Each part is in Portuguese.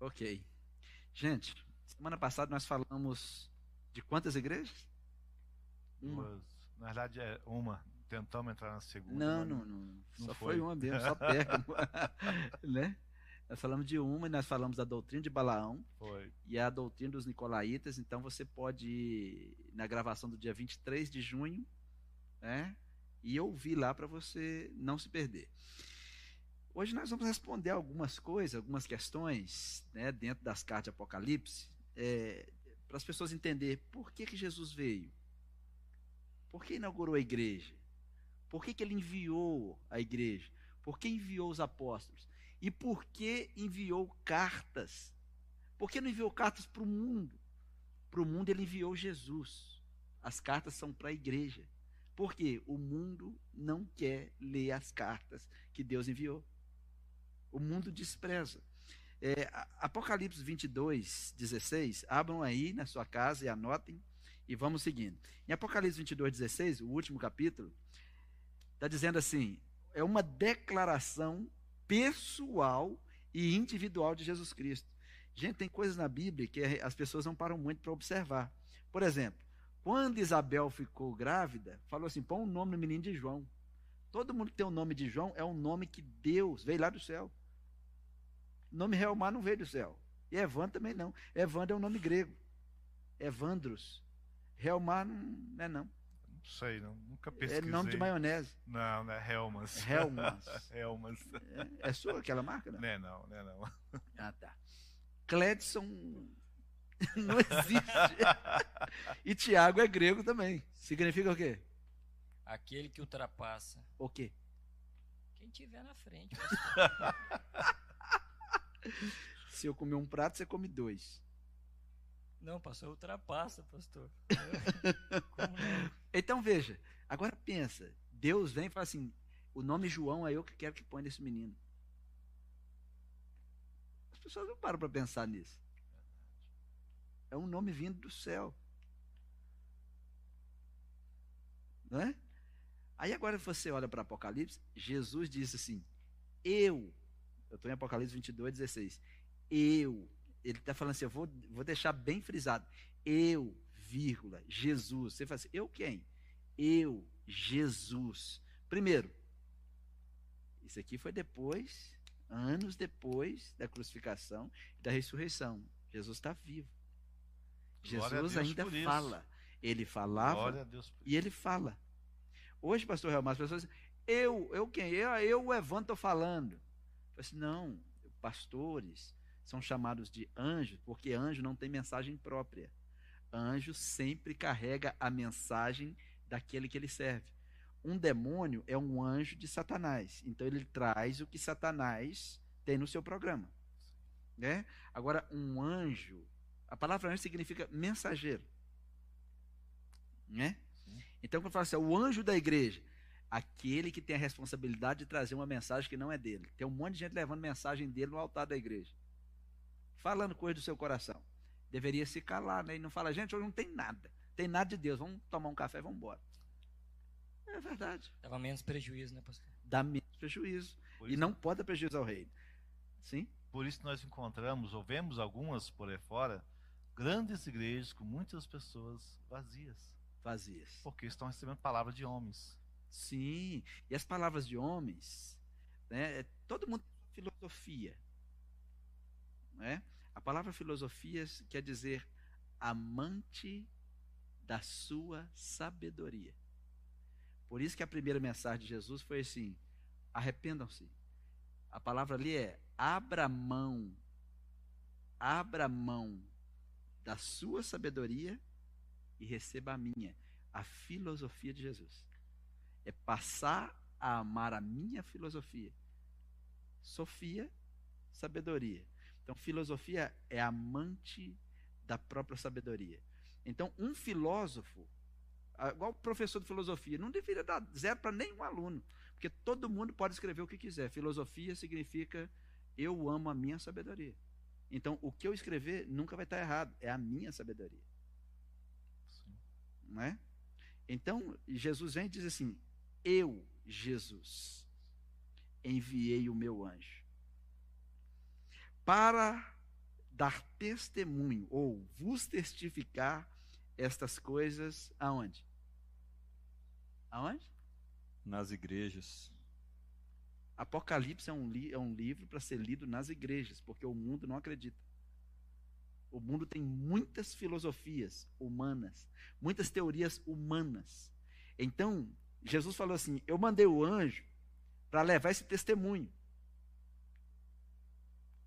Ok. Gente, semana passada nós falamos de quantas igrejas? Uma. Duas. Na verdade é uma. Tentamos entrar na segunda. Não, não, não. não só foi. foi uma mesmo, só perto. né? Nós falamos de uma e nós falamos da doutrina de Balaão Foi. e a doutrina dos Nicolaítas. Então você pode ir na gravação do dia 23 de junho né? e ouvir lá para você não se perder. Hoje nós vamos responder algumas coisas, algumas questões né, dentro das cartas de Apocalipse, é, para as pessoas entenderem por que, que Jesus veio, por que inaugurou a igreja, por que, que ele enviou a igreja, por que enviou os apóstolos. E por que enviou cartas? Por que não enviou cartas para o mundo? Para o mundo ele enviou Jesus. As cartas são para a igreja. Porque o mundo não quer ler as cartas que Deus enviou. O mundo despreza. É, Apocalipse 22, 16. Abram aí na sua casa e anotem. E vamos seguindo. Em Apocalipse 22, 16, o último capítulo, está dizendo assim: é uma declaração pessoal e individual de Jesus Cristo. Gente, tem coisas na Bíblia que as pessoas não param muito para observar. Por exemplo, quando Isabel ficou grávida, falou assim: põe o um nome no menino de João. Todo mundo que tem o nome de João é um nome que Deus veio lá do céu. O nome Helmar não veio do céu. E Evandro também não. Evandro é um nome grego. Evandros. Helmar não é não. Não sei, não, nunca pesquisei. É nome de maionese. Não, não é Helmas. Helmas. Helmas. É, é, sua aquela marca? Não? não é não, não é não. Ah, tá. Cledson não existe. e Tiago é grego também. Significa o quê? Aquele que ultrapassa. O quê? Quem tiver na frente. Se eu comer um prato, você come dois. Não, pastor, ultrapassa, pastor. então veja, agora pensa, Deus vem e fala assim: o nome João é eu que quero que põe nesse menino. As pessoas não param para pensar nisso. É um nome vindo do céu. Não é? Aí agora você olha para Apocalipse, Jesus disse assim: Eu, eu estou em Apocalipse 22, 16. Eu ele está falando assim, eu vou, vou deixar bem frisado. Eu, vírgula, Jesus. Você fala assim, eu quem? Eu, Jesus. Primeiro, isso aqui foi depois, anos depois da crucificação e da ressurreição. Jesus está vivo. Jesus ainda fala. Ele falava e ele fala. Hoje, pastor Helmar, as pessoas dizem, eu, eu quem? Eu, eu o Evandro, estou falando. Assim, não, pastores, são chamados de anjos, porque anjo não tem mensagem própria. Anjo sempre carrega a mensagem daquele que ele serve. Um demônio é um anjo de Satanás. Então ele traz o que Satanás tem no seu programa. Né? Agora, um anjo, a palavra anjo significa mensageiro. Né? Então, quando fala assim, o anjo da igreja, aquele que tem a responsabilidade de trazer uma mensagem que não é dele. Tem um monte de gente levando mensagem dele no altar da igreja falando coisa do seu coração. Deveria se calar, né? E não fala, gente, hoje não tem nada. Tem nada de Deus. Vamos tomar um café e vamos embora. É verdade. Dava menos prejuízo, né, pastor? Dá menos prejuízo. e não pode dar prejuízo ao reino. Sim? Por isso nós encontramos, ou vemos algumas por aí fora, grandes igrejas com muitas pessoas vazias. Vazias. Porque estão recebendo palavras de homens. Sim. E as palavras de homens, né? É, todo mundo tem filosofia. Né? A palavra filosofia quer dizer amante da sua sabedoria. Por isso que a primeira mensagem de Jesus foi assim: arrependam-se. A palavra ali é abra mão, abra mão da sua sabedoria e receba a minha, a filosofia de Jesus. É passar a amar a minha filosofia. Sofia, sabedoria. Então, filosofia é amante da própria sabedoria. Então, um filósofo, igual professor de filosofia, não deveria dar zero para nenhum aluno, porque todo mundo pode escrever o que quiser. Filosofia significa eu amo a minha sabedoria. Então, o que eu escrever nunca vai estar errado, é a minha sabedoria. Sim. Não é? Então, Jesus vem e diz assim: Eu, Jesus, enviei o meu anjo para dar testemunho ou vos testificar estas coisas aonde? Aonde? Nas igrejas. Apocalipse é um, li é um livro para ser lido nas igrejas, porque o mundo não acredita. O mundo tem muitas filosofias humanas, muitas teorias humanas. Então, Jesus falou assim: Eu mandei o anjo para levar esse testemunho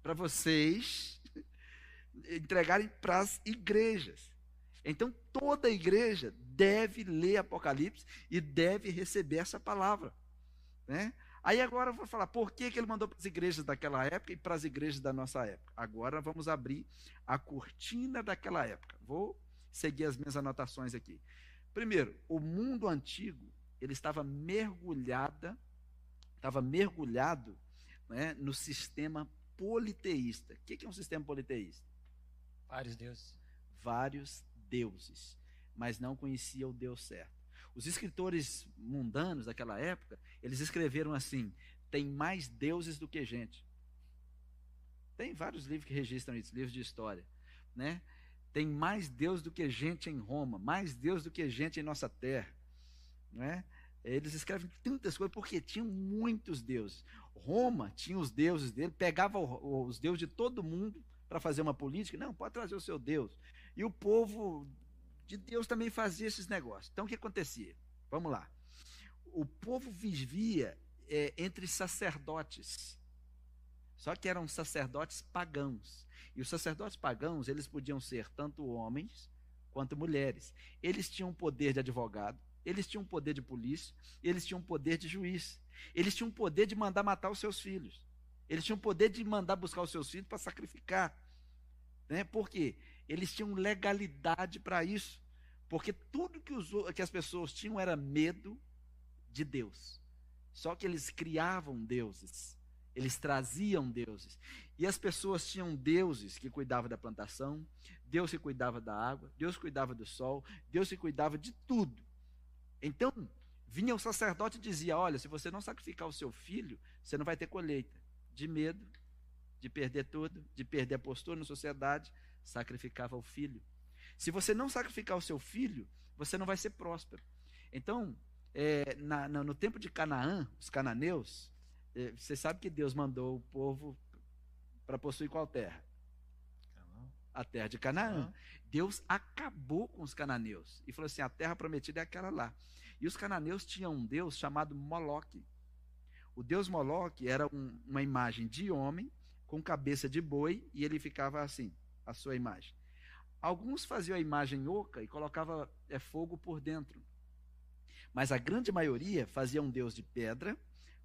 para vocês entregarem para as igrejas. Então, toda igreja deve ler Apocalipse e deve receber essa palavra. Né? Aí agora eu vou falar por que, que ele mandou para as igrejas daquela época e para as igrejas da nossa época. Agora vamos abrir a cortina daquela época. Vou seguir as minhas anotações aqui. Primeiro, o mundo antigo ele estava mergulhada, estava mergulhado né, no sistema politeísta. O que é um sistema politeísta? Vários deuses. Vários deuses, mas não conhecia o Deus certo. Os escritores mundanos daquela época, eles escreveram assim: tem mais deuses do que gente. Tem vários livros que registram isso, livros de história, né? Tem mais Deus do que gente em Roma, mais Deus do que gente em nossa terra, né? Eles escrevem tantas coisas porque tinham muitos deuses. Roma tinha os deuses dele, pegava os deuses de todo mundo para fazer uma política. Não, pode trazer o seu Deus. E o povo de Deus também fazia esses negócios. Então o que acontecia? Vamos lá. O povo vivia é, entre sacerdotes. Só que eram sacerdotes pagãos. E os sacerdotes pagãos, eles podiam ser tanto homens quanto mulheres. Eles tinham poder de advogado, eles tinham poder de polícia, eles tinham poder de juiz. Eles tinham poder de mandar matar os seus filhos. Eles tinham poder de mandar buscar os seus filhos para sacrificar. Né? Por quê? Eles tinham legalidade para isso. Porque tudo que, os, que as pessoas tinham era medo de Deus. Só que eles criavam deuses. Eles traziam deuses. E as pessoas tinham deuses que cuidavam da plantação, Deus que cuidava da água, Deus cuidava do sol, Deus que cuidava de tudo. Então, vinha o sacerdote e dizia: Olha, se você não sacrificar o seu filho, você não vai ter colheita. De medo, de perder tudo, de perder a postura na sociedade, sacrificava o filho. Se você não sacrificar o seu filho, você não vai ser próspero. Então, é, na, na, no tempo de Canaã, os cananeus, é, você sabe que Deus mandou o povo para possuir qual terra? A terra de Canaã. Deus acabou com os cananeus e falou assim: a terra prometida é aquela lá. E os cananeus tinham um deus chamado Moloque. O deus Moloque era um, uma imagem de homem com cabeça de boi e ele ficava assim, a sua imagem. Alguns faziam a imagem oca e colocava é, fogo por dentro. Mas a grande maioria fazia um deus de pedra,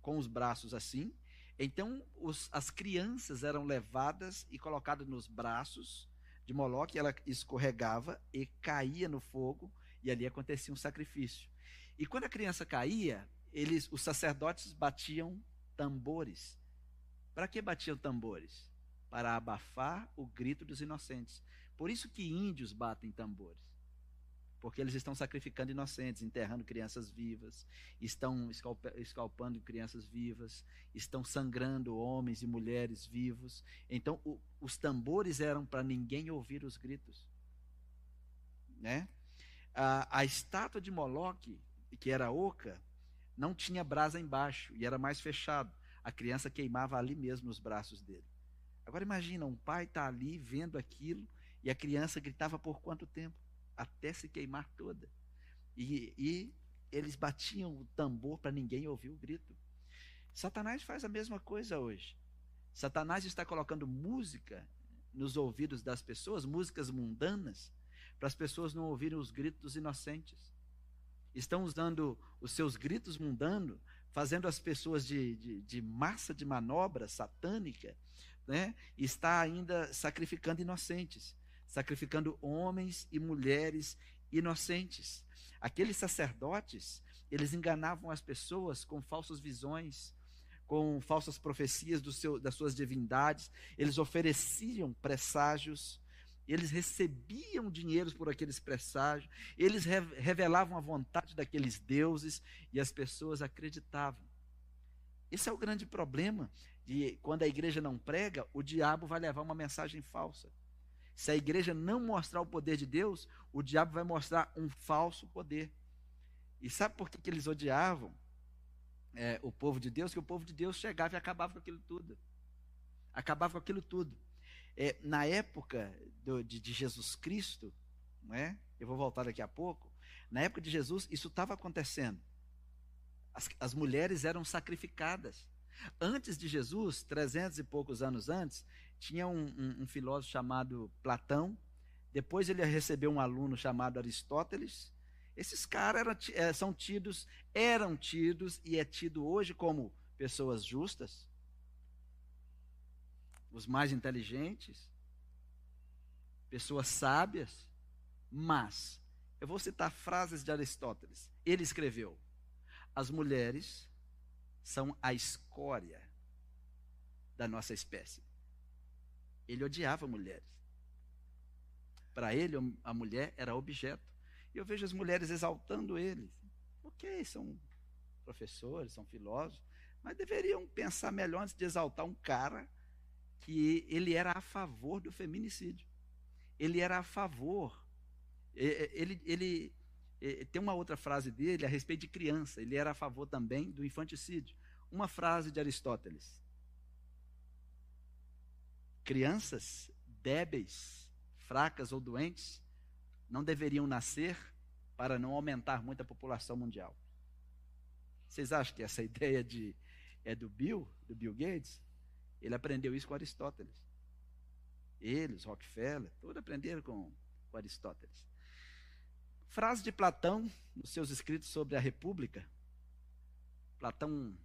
com os braços assim. Então os, as crianças eram levadas e colocadas nos braços de Moloque, ela escorregava e caía no fogo, e ali acontecia um sacrifício. E quando a criança caía, eles, os sacerdotes batiam tambores. Para que batiam tambores? Para abafar o grito dos inocentes. Por isso que índios batem tambores porque eles estão sacrificando inocentes, enterrando crianças vivas, estão escalpando crianças vivas, estão sangrando homens e mulheres vivos. Então, o, os tambores eram para ninguém ouvir os gritos. Né? A, a estátua de Moloque, que era oca, não tinha brasa embaixo e era mais fechado. A criança queimava ali mesmo nos braços dele. Agora imagina, um pai está ali vendo aquilo e a criança gritava por quanto tempo? Até se queimar toda. E, e eles batiam o tambor para ninguém ouvir o grito. Satanás faz a mesma coisa hoje. Satanás está colocando música nos ouvidos das pessoas, músicas mundanas, para as pessoas não ouvirem os gritos inocentes. Estão usando os seus gritos mundanos, fazendo as pessoas de, de, de massa de manobra satânica, né? está ainda sacrificando inocentes sacrificando homens e mulheres inocentes. Aqueles sacerdotes, eles enganavam as pessoas com falsas visões, com falsas profecias seu, das suas divindades, eles ofereciam presságios, eles recebiam dinheiros por aqueles presságios, eles revelavam a vontade daqueles deuses e as pessoas acreditavam. Esse é o grande problema de quando a igreja não prega, o diabo vai levar uma mensagem falsa. Se a igreja não mostrar o poder de Deus, o diabo vai mostrar um falso poder. E sabe por que, que eles odiavam é, o povo de Deus? Que o povo de Deus chegava e acabava com aquilo tudo. Acabava com aquilo tudo. É, na época do, de, de, Jesus Cristo, não é? eu vou voltar daqui a pouco, na época de Jesus, isso estava acontecendo. As, as mulheres eram sacrificadas. Antes de Jesus, trezentos e poucos anos antes, tinha um, um, um filósofo chamado Platão. Depois ele recebeu um aluno chamado Aristóteles. Esses caras eh, são tidos, eram tidos e é tido hoje como pessoas justas, os mais inteligentes, pessoas sábias, mas eu vou citar frases de Aristóteles. Ele escreveu: as mulheres são a escória da nossa espécie. Ele odiava mulheres. Para ele, a mulher era objeto. E eu vejo as mulheres exaltando ele. Ok, são professores, são filósofos, mas deveriam pensar melhor antes de exaltar um cara que ele era a favor do feminicídio. Ele era a favor. Ele, ele, ele tem uma outra frase dele a respeito de criança. Ele era a favor também do infanticídio. Uma frase de Aristóteles: Crianças débeis, fracas ou doentes não deveriam nascer para não aumentar muito a população mundial. Vocês acham que essa ideia de, é do Bill, do Bill Gates? Ele aprendeu isso com Aristóteles. Eles, Rockefeller, todos aprenderam com, com Aristóteles. Frase de Platão, nos seus escritos sobre a República. Platão,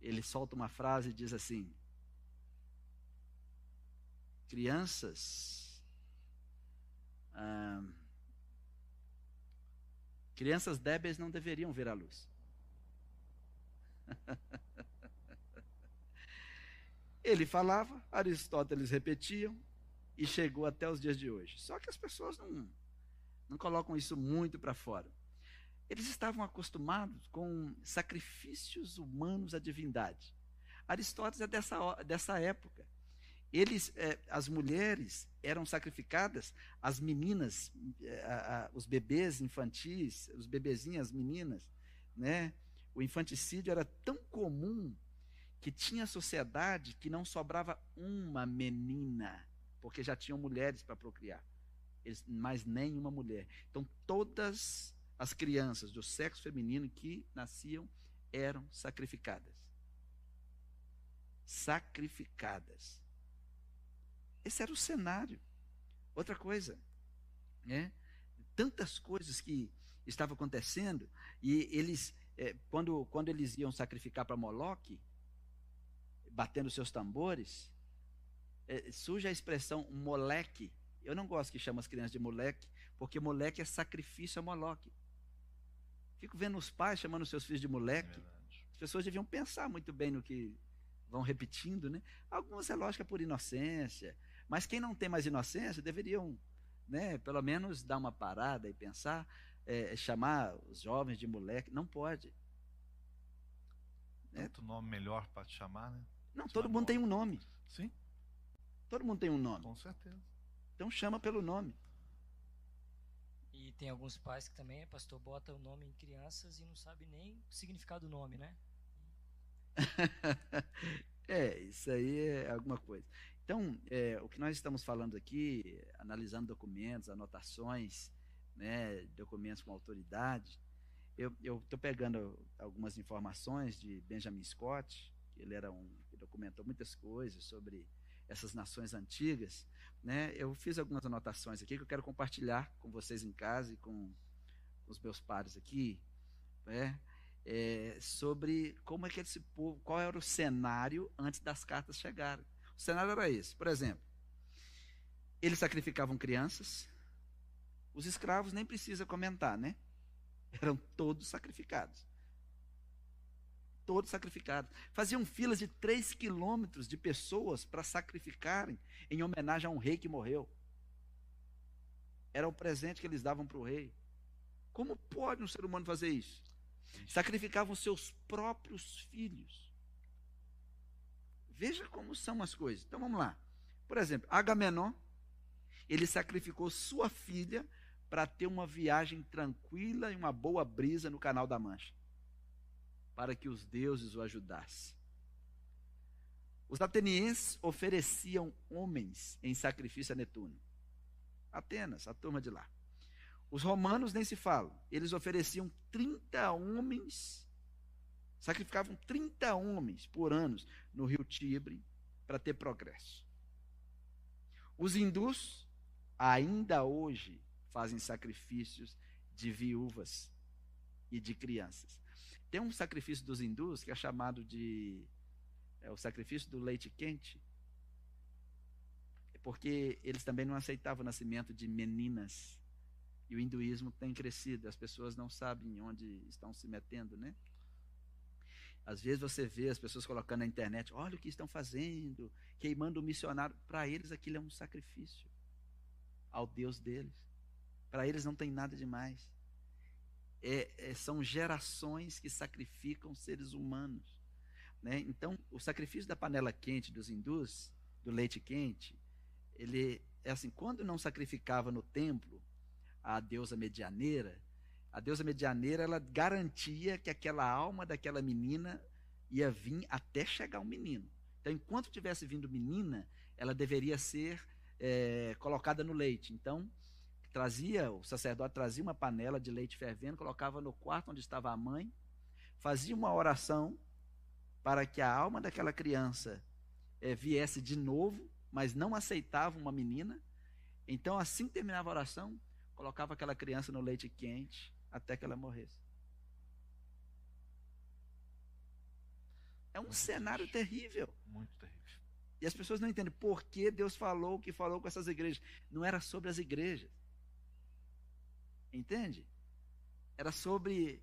ele solta uma frase e diz assim: crianças. Ah, crianças débeis não deveriam ver a luz. Ele falava, Aristóteles repetia e chegou até os dias de hoje. Só que as pessoas não, não colocam isso muito para fora. Eles estavam acostumados com sacrifícios humanos à divindade. Aristóteles é dessa, dessa época eles, é, as mulheres eram sacrificadas, as meninas, é, a, a, os bebês infantis, os bebezinhos, as meninas, né? O infanticídio era tão comum que tinha sociedade que não sobrava uma menina, porque já tinham mulheres para procriar, eles, mas nenhuma mulher. Então todas as crianças do sexo feminino que nasciam eram sacrificadas. Sacrificadas. Esse era o cenário. Outra coisa, né? Tantas coisas que estavam acontecendo e eles, é, quando, quando eles iam sacrificar para Moloque, batendo seus tambores, é, surge a expressão moleque. Eu não gosto que chama as crianças de moleque, porque moleque é sacrifício a Moloque. Fico vendo os pais chamando seus filhos de moleque. É as pessoas deviam pensar muito bem no que vão repetindo, né? Algumas é lógica por inocência, mas quem não tem mais inocência deveriam, né, pelo menos dar uma parada e pensar, é, chamar os jovens de moleque. Não pode. Né? Tanto nome melhor para te chamar, né? Não, todo mundo tem um nome. Sim. Todo mundo tem um nome. Com certeza. Então chama pelo nome. E tem alguns pais que também, pastor, bota o nome em crianças e não sabe nem o significado do nome, né? é, isso aí é alguma coisa. Então, é, o que nós estamos falando aqui, analisando documentos, anotações, né, documentos com autoridade, eu estou pegando algumas informações de Benjamin Scott, que ele era um que documentou muitas coisas sobre essas nações antigas, né? Eu fiz algumas anotações aqui que eu quero compartilhar com vocês em casa e com os meus pares aqui, né? É, sobre como é que esse povo, qual era o cenário antes das cartas chegarem. O cenário era esse. Por exemplo, eles sacrificavam crianças. Os escravos nem precisa comentar, né? Eram todos sacrificados. Todos sacrificados. Faziam filas de três quilômetros de pessoas para sacrificarem em homenagem a um rei que morreu. Era o presente que eles davam para o rei. Como pode um ser humano fazer isso? Sacrificavam seus próprios filhos Veja como são as coisas. Então vamos lá. Por exemplo, Agamenon, ele sacrificou sua filha para ter uma viagem tranquila e uma boa brisa no Canal da Mancha, para que os deuses o ajudassem. Os atenienses ofereciam homens em sacrifício a Netuno. Atenas, a turma de lá. Os romanos nem se falam. Eles ofereciam 30 homens, sacrificavam 30 homens por ano no rio Tibre para ter progresso. Os hindus, ainda hoje, fazem sacrifícios de viúvas e de crianças. Tem um sacrifício dos hindus que é chamado de é o sacrifício do leite quente, porque eles também não aceitavam o nascimento de meninas. E o hinduísmo tem crescido, as pessoas não sabem onde estão se metendo, né? Às vezes você vê as pessoas colocando na internet, olha o que estão fazendo, queimando o missionário. Para eles aquilo é um sacrifício ao Deus deles. Para eles não tem nada demais. É, é, são gerações que sacrificam seres humanos. Né? Então, o sacrifício da panela quente dos hindus, do leite quente, ele é assim: quando não sacrificava no templo a deusa medianeira, a deusa medianeira ela garantia que aquela alma daquela menina ia vir até chegar um menino. Então, enquanto tivesse vindo menina, ela deveria ser é, colocada no leite. Então, trazia o sacerdote trazia uma panela de leite fervendo, colocava no quarto onde estava a mãe, fazia uma oração para que a alma daquela criança é, viesse de novo, mas não aceitava uma menina. Então, assim que terminava a oração, colocava aquela criança no leite quente até que ela morresse. É um Muito cenário triste. terrível. Muito terrível. E as pessoas não entendem por que Deus falou o que falou com essas igrejas. Não era sobre as igrejas. Entende? Era sobre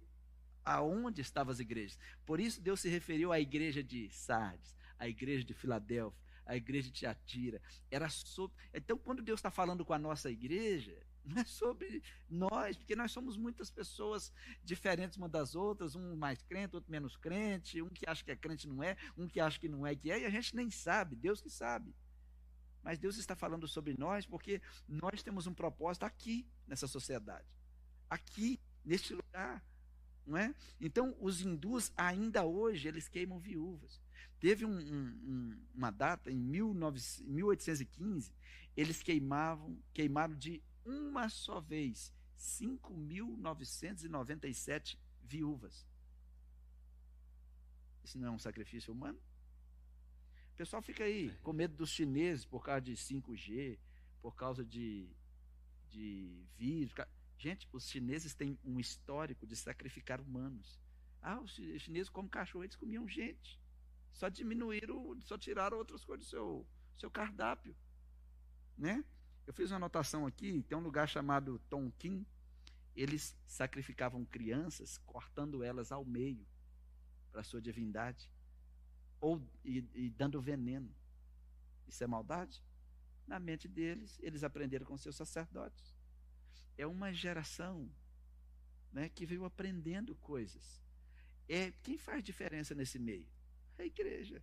aonde estavam as igrejas. Por isso Deus se referiu à igreja de Sardes, à igreja de Filadélfia, à igreja de Tiatira. Era sobre. Então, quando Deus está falando com a nossa igreja, não é sobre nós, porque nós somos muitas pessoas diferentes uma das outras, um mais crente, outro menos crente, um que acha que é crente não é, um que acha que não é que é, e a gente nem sabe, Deus que sabe. Mas Deus está falando sobre nós porque nós temos um propósito aqui nessa sociedade, aqui neste lugar não é? Então, os hindus, ainda hoje, eles queimam viúvas. Teve um, um, uma data, em 19, 1815, eles queimavam, queimaram de uma só vez 5.997 viúvas. Isso não é um sacrifício humano? O pessoal fica aí com medo dos chineses por causa de 5G, por causa de, de vírus. Gente, os chineses têm um histórico de sacrificar humanos. Ah, os chineses, como cachorro, eles comiam gente. Só diminuíram, só tiraram outras coisas do seu, seu cardápio. Né? Eu fiz uma anotação aqui, tem um lugar chamado Tonkin. Eles sacrificavam crianças, cortando elas ao meio para sua divindade. Ou e, e dando veneno. Isso é maldade? Na mente deles, eles aprenderam com seus sacerdotes é uma geração né, que veio aprendendo coisas. É quem faz diferença nesse meio? A igreja.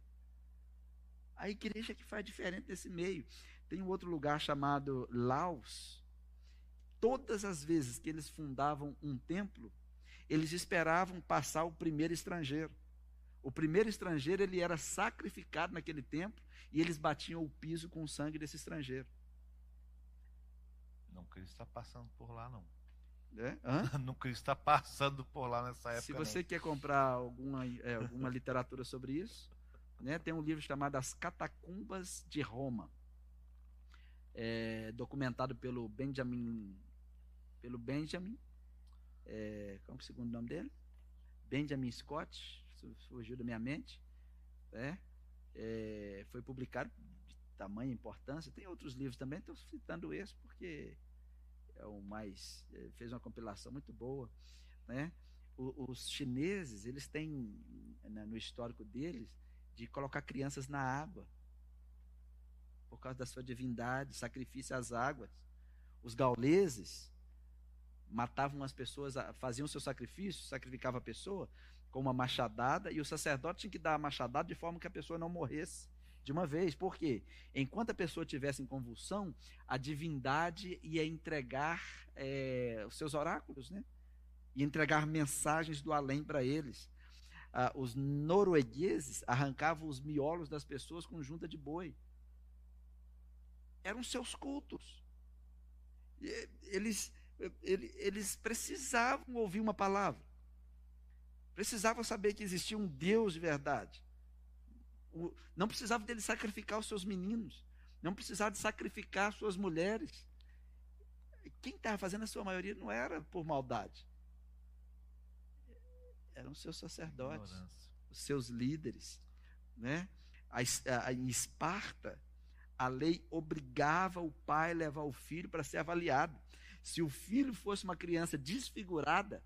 A igreja que faz diferença nesse meio. Tem um outro lugar chamado Laos. Todas as vezes que eles fundavam um templo, eles esperavam passar o primeiro estrangeiro. O primeiro estrangeiro ele era sacrificado naquele templo e eles batiam o piso com o sangue desse estrangeiro. Não que está passando por lá, não. É? Não creio que está passando por lá nessa época. Se você não. quer comprar alguma, é, alguma literatura sobre isso, né, tem um livro chamado As Catacumbas de Roma, é, documentado pelo Benjamin, pelo Benjamin, é, qual é o segundo nome dele? Benjamin Scott, surgiu da minha mente, né? É, foi publicado de tamanha importância. Tem outros livros também, estou citando esse porque é o mais é, fez uma compilação muito boa, né? Os chineses eles têm né, no histórico deles de colocar crianças na água por causa da sua divindade, sacrifício às águas. Os gauleses matavam as pessoas, faziam seu sacrifício, sacrificava a pessoa com uma machadada e o sacerdote tinha que dar a machadada de forma que a pessoa não morresse. de uma vez. Por quê? Enquanto a pessoa estivesse em convulsão, a divindade ia entregar é, os seus oráculos, né? Ia entregar mensagens do além para eles. Ah, os noruegueses arrancavam os miolos das pessoas com junta de boi. Eram seus cultos. Eles, eles precisavam ouvir uma palavra. Precisavam saber que existia um Deus de verdade. Não precisavam dele sacrificar os seus meninos. Não precisavam de sacrificar suas mulheres. Quem estava fazendo a sua maioria não era por maldade. Eram seus sacerdotes, os seus líderes. Né? A, a, em Esparta, a lei obrigava o pai a levar o filho para ser avaliado. Se o filho fosse uma criança desfigurada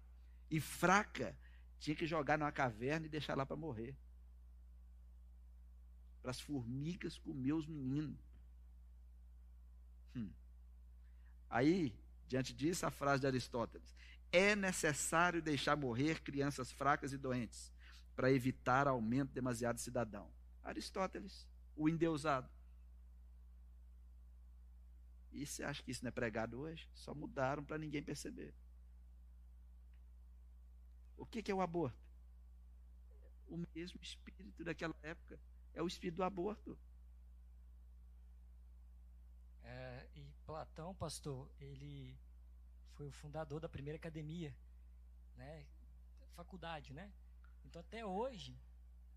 e fraca, tinha que jogar numa caverna e deixar lá para morrer. Para as formigas comer os meninos. Hum. Aí, diante disso, a frase de Aristóteles: é necessário deixar morrer crianças fracas e doentes para evitar aumento demasiado de cidadão. Aristóteles, o endeusado. E você acha que isso não é pregado hoje? Só mudaram para ninguém perceber. O que, que é o aborto? O mesmo espírito daquela época. É o espírito do aborto. É, e Platão, pastor, ele foi o fundador da primeira academia, né? Faculdade, né? Então até hoje.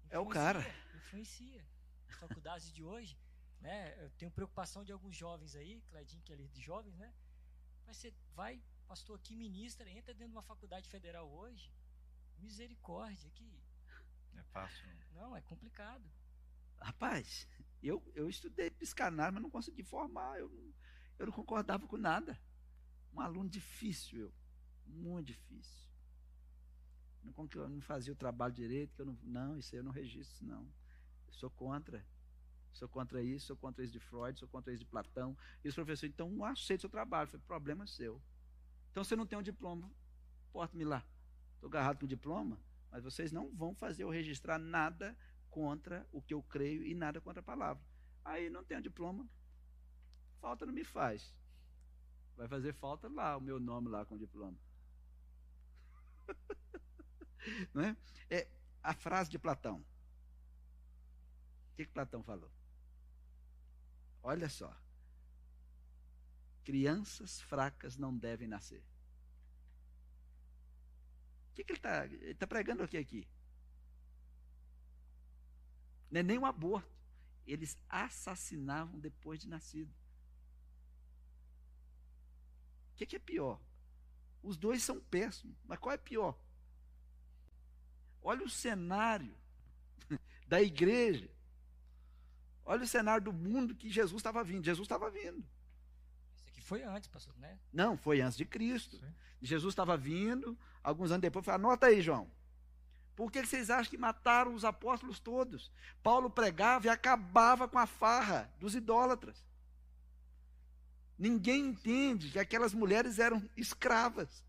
É o cara. Influencia. As faculdades de hoje, né? Eu tenho preocupação de alguns jovens aí, Cledinho, que é líder de jovens, né? Mas você vai, pastor, aqui ministra, entra dentro de uma faculdade federal hoje. Misericórdia, que. É fácil. Não, é complicado. Rapaz, eu, eu estudei psicanálise, mas não consegui formar. Eu não, eu não concordava com nada. Um aluno difícil, eu. Muito difícil. Não, eu não fazia o trabalho direito, que eu não. Não, isso aí eu não registro, não. Eu sou contra. Sou contra isso, sou contra isso de Freud, sou contra isso de Platão. E os professores, então, não aceito o seu trabalho. Foi problema seu. Então, você não tem um diploma, porte-me lá. Estou agarrado com o diploma, mas vocês não vão fazer eu registrar nada contra o que eu creio e nada contra a palavra. Aí não tenho diploma, falta não me faz. Vai fazer falta lá o meu nome lá com o diploma. não é? é a frase de Platão. O que, que Platão falou? Olha só. Crianças fracas não devem nascer que, que ele está ele tá pregando aqui aqui? Não é nem um aborto. Eles assassinavam depois de nascido. O que, que é pior? Os dois são péssimos, mas qual é pior? Olha o cenário da igreja. Olha o cenário do mundo que Jesus estava vindo. Jesus estava vindo. Isso aqui foi antes, pastor, né? Não, foi antes de Cristo. Sim. Jesus estava vindo, alguns anos depois, falou, anota aí, João. Por que vocês acham que mataram os apóstolos todos? Paulo pregava e acabava com a farra dos idólatras. Ninguém entende que aquelas mulheres eram escravas.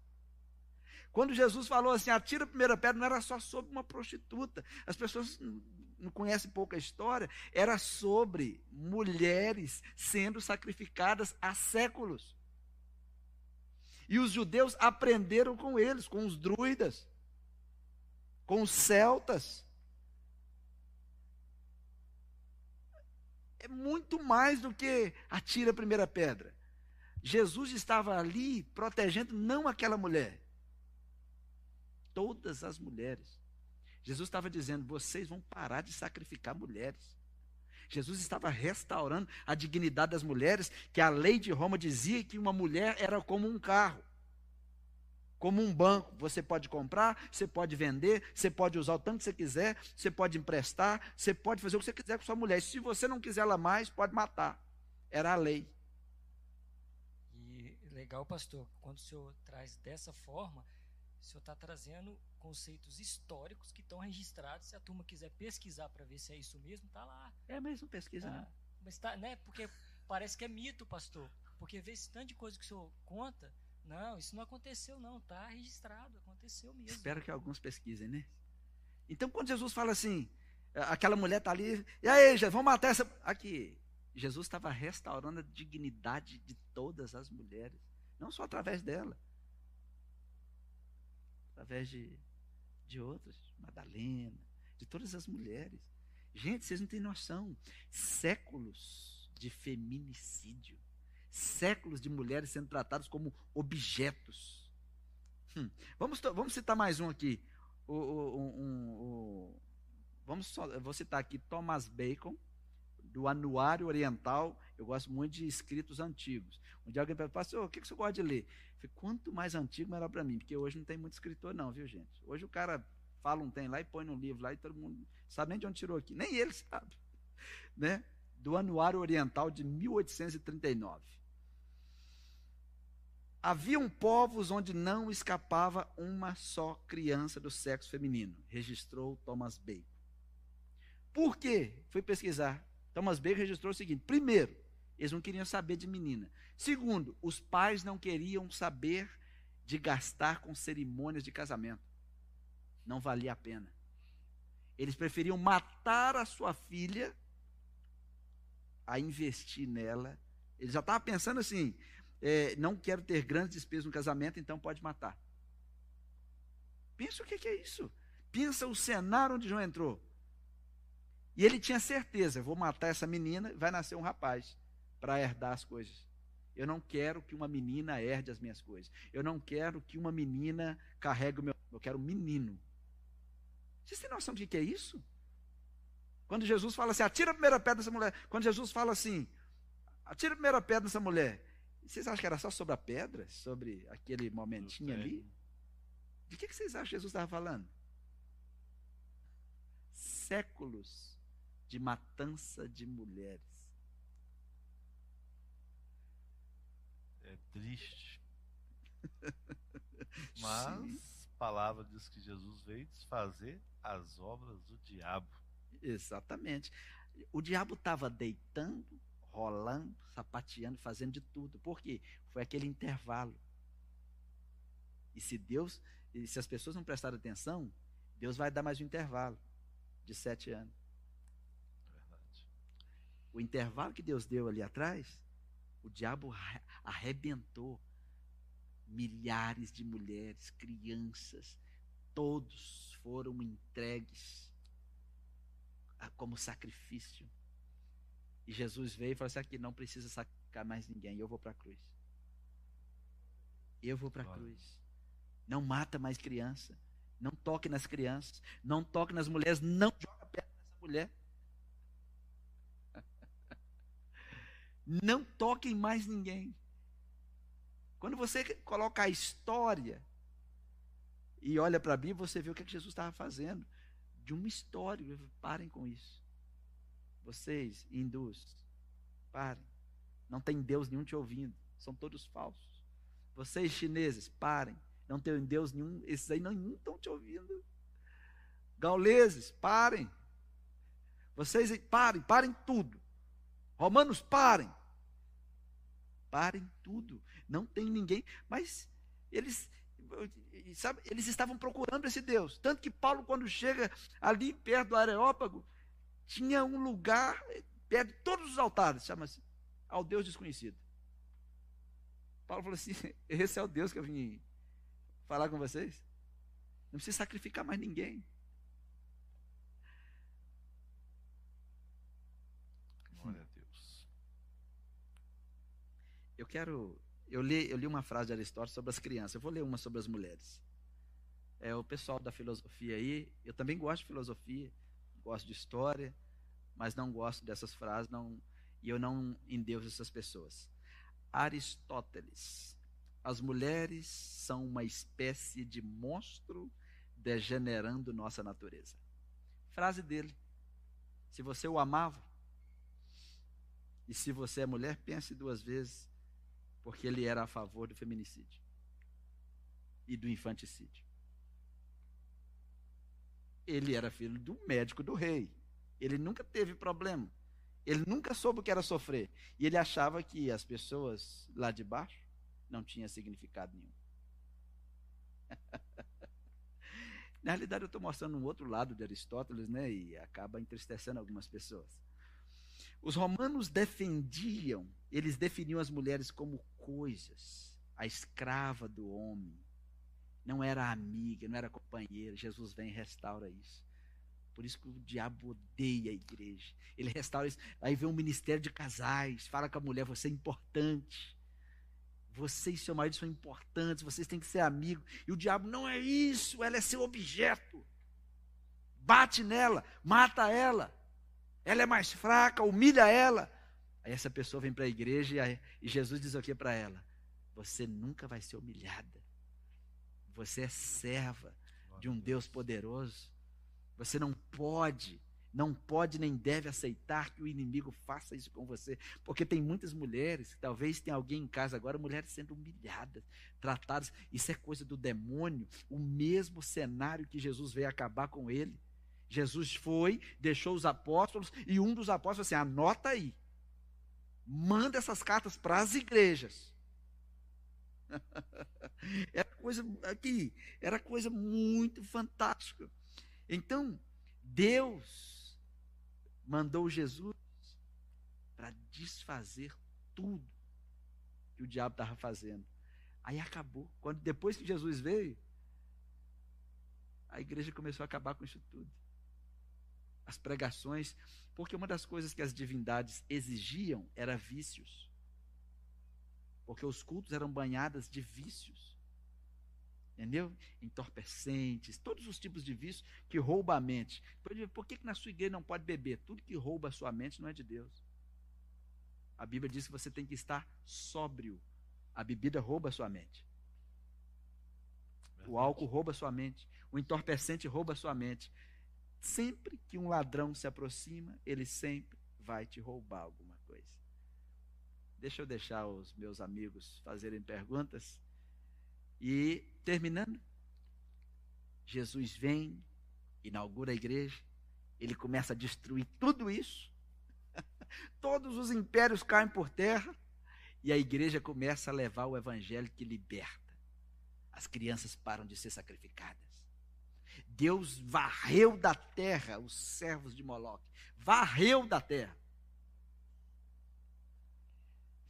Quando Jesus falou assim, atira a primeira pedra, não era só sobre uma prostituta. As pessoas não conhecem pouca história, era sobre mulheres sendo sacrificadas há séculos. E os judeus aprenderam com eles, com os druidas, com os celtas. É muito mais do que atira a primeira pedra. Jesus estava ali protegendo não aquela mulher, todas as mulheres. Jesus estava dizendo: vocês vão parar de sacrificar mulheres. Jesus estava restaurando a dignidade das mulheres, que a lei de Roma dizia que uma mulher era como um carro. Como um banco, você pode comprar, você pode vender, você pode usar o tanto que você quiser, você pode emprestar, você pode fazer o que você quiser com sua mulher. Se você não quiser ela mais, pode matar. Era a lei. E legal, pastor, quando o senhor traz dessa forma, o senhor está trazendo conceitos históricos que estão registrados. Se a turma quiser pesquisar para ver se é isso mesmo, está lá. É mesmo pesquisa, né? Mas tá, né? Porque parece que é mito, pastor. Porque vê esse tanto de coisa que o senhor conta, não, isso não aconteceu, não. Está registrado, aconteceu mesmo. Espero que alguns pesquisem, né? Então, quando Jesus fala assim, Aquela mulher está ali, e aí, Jesus, vamos matar essa. Aqui, Jesus estava restaurando a dignidade de todas as mulheres, não só através dela, através de, de outras, Madalena, de todas as mulheres. Gente, vocês não têm noção. Séculos de feminicídio. Séculos de mulheres sendo tratadas como objetos. Hum. Vamos, vamos citar mais um aqui. O, o, um, o, vamos só, vou citar aqui Thomas Bacon, do Anuário Oriental. Eu gosto muito de escritos antigos. Um dia alguém pergunta, pastor, o que você gosta de ler? Eu falei, quanto mais antigo, melhor para mim, porque hoje não tem muito escritor, não, viu, gente? Hoje o cara fala um tem lá e põe no livro lá e todo mundo sabe nem de onde tirou aqui. Nem ele sabe. Né? Do Anuário Oriental de 1839. Haviam povos onde não escapava uma só criança do sexo feminino, registrou Thomas Bacon. Por quê? Fui pesquisar. Thomas Bacon registrou o seguinte: primeiro, eles não queriam saber de menina. Segundo, os pais não queriam saber de gastar com cerimônias de casamento não valia a pena. Eles preferiam matar a sua filha a investir nela. Ele já estava pensando assim: é, não quero ter grandes despesas no casamento, então pode matar. Pensa o que é isso. Pensa o cenário onde João entrou. E ele tinha certeza: vou matar essa menina, vai nascer um rapaz para herdar as coisas. Eu não quero que uma menina herde as minhas coisas. Eu não quero que uma menina carregue o meu. Eu quero um menino. Vocês têm noção de que é isso? Quando Jesus fala assim, atira a primeira pedra dessa mulher. Quando Jesus fala assim, atira a primeira pedra dessa mulher. Vocês acham que era só sobre a pedra? Sobre aquele momentinho ali? De que, que vocês acham que Jesus estava falando? Séculos de matança de mulheres. É triste. Mas a palavra diz que Jesus veio desfazer as obras do diabo. Exatamente. O diabo estava deitando, rolando, sapateando, fazendo de tudo. Por quê? Foi aquele intervalo. E se Deus, e se as pessoas não prestarem atenção, Deus vai dar mais um intervalo de sete anos. O intervalo que Deus deu ali atrás, o diabo arrebentou milhares de mulheres, crianças, todos foram entregues como sacrifício. E Jesus veio e falou assim: aqui não precisa sacar mais ninguém, eu vou para a cruz. Eu vou para a cruz. Não mata mais criança. Não toque nas crianças. Não toque nas mulheres. Não joga perto dessa mulher. Não toquem mais ninguém. Quando você coloca a história e olha para a Bíblia, você vê o que, é que Jesus estava fazendo. De uma história. Parem com isso. Vocês, hindus, parem. Não tem Deus nenhum te ouvindo. São todos falsos. Vocês, chineses, parem. Não tem Deus nenhum. Esses aí não estão te ouvindo. Gauleses, parem. Vocês, parem, parem tudo. Romanos, parem. Parem tudo. Não tem ninguém. Mas eles sabe, eles estavam procurando esse Deus. Tanto que Paulo, quando chega ali perto do Areópago, tinha um lugar perto de todos os altares, chama-se ao Deus desconhecido. Paulo falou assim: esse é o Deus que eu vim falar com vocês. Não precisa sacrificar mais ninguém. Glória a Deus. Eu quero eu li, eu li uma frase de Aristóteles sobre as crianças. Eu vou ler uma sobre as mulheres. É o pessoal da filosofia aí. Eu também gosto de filosofia, gosto de história, mas não gosto dessas frases, não, e eu não endeuso essas pessoas. Aristóteles. As mulheres são uma espécie de monstro degenerando nossa natureza. Frase dele. Se você o amava, e se você é mulher, pense duas vezes porque ele era a favor do feminicídio e do infanticídio. Ele era filho do médico do rei. Ele nunca teve problema. Ele nunca soube o que era sofrer. E ele achava que as pessoas lá de baixo não tinham significado nenhum. Na realidade, eu estou mostrando um outro lado de Aristóteles, né? E acaba entristecendo algumas pessoas. Os romanos defendiam, eles definiam as mulheres como coisas, a escrava do homem. Não era amiga, não era companheira. Jesus vem e restaura isso. Por isso que o diabo odeia a igreja. Ele restaura isso. Aí vem um ministério de casais, fala com a mulher, você é importante. Você e seu marido são importantes, vocês têm que ser amigos. E o diabo não é isso, ela é seu objeto. Bate nela, mata ela. Ela é mais fraca, humilha ela. Aí essa pessoa vem para a igreja e, Jesus diz o que para ela? Você nunca vai ser humilhada. Você é serva de um Deus poderoso. Você não pode, não pode nem deve aceitar que o inimigo faça isso com você. Porque tem muitas mulheres, talvez tenha alguém em casa agora, mulheres sendo humilhadas, tratadas. Isso é coisa do demônio. O mesmo cenário que Jesus veio acabar com ele. Jesus foi, deixou os apóstolos, e um dos apóstolos assim: anota aí. Manda essas cartas para as igrejas. era coisa aqui, era coisa muito fantástica. Então, Deus mandou Jesus para desfazer tudo que o diabo estava fazendo. Aí acabou. Quando depois que Jesus veio, a igreja começou a acabar com isso tudo. As pregações, porque uma das coisas que as divindades exigiam era vícios. Porque os cultos eram banhados de vícios entendeu? Entorpecentes, todos os tipos de vícios que roubam a mente. Por que, que na sua igreja não pode beber? Tudo que rouba a sua mente não é de Deus. A Bíblia diz que você tem que estar sóbrio. A bebida rouba a sua mente. O álcool rouba a sua mente. O entorpecente rouba a sua mente. Sempre que um ladrão se aproxima, ele sempre vai te roubar alguma coisa. Deixa eu deixar os meus amigos fazerem perguntas. E terminando, Jesus vem, inaugura a igreja, ele começa a destruir tudo isso. Todos os impérios caem por terra e a igreja começa a levar o evangelho que liberta. As crianças param de ser sacrificadas. Deus varreu da terra os servos de Moloque. Varreu da terra.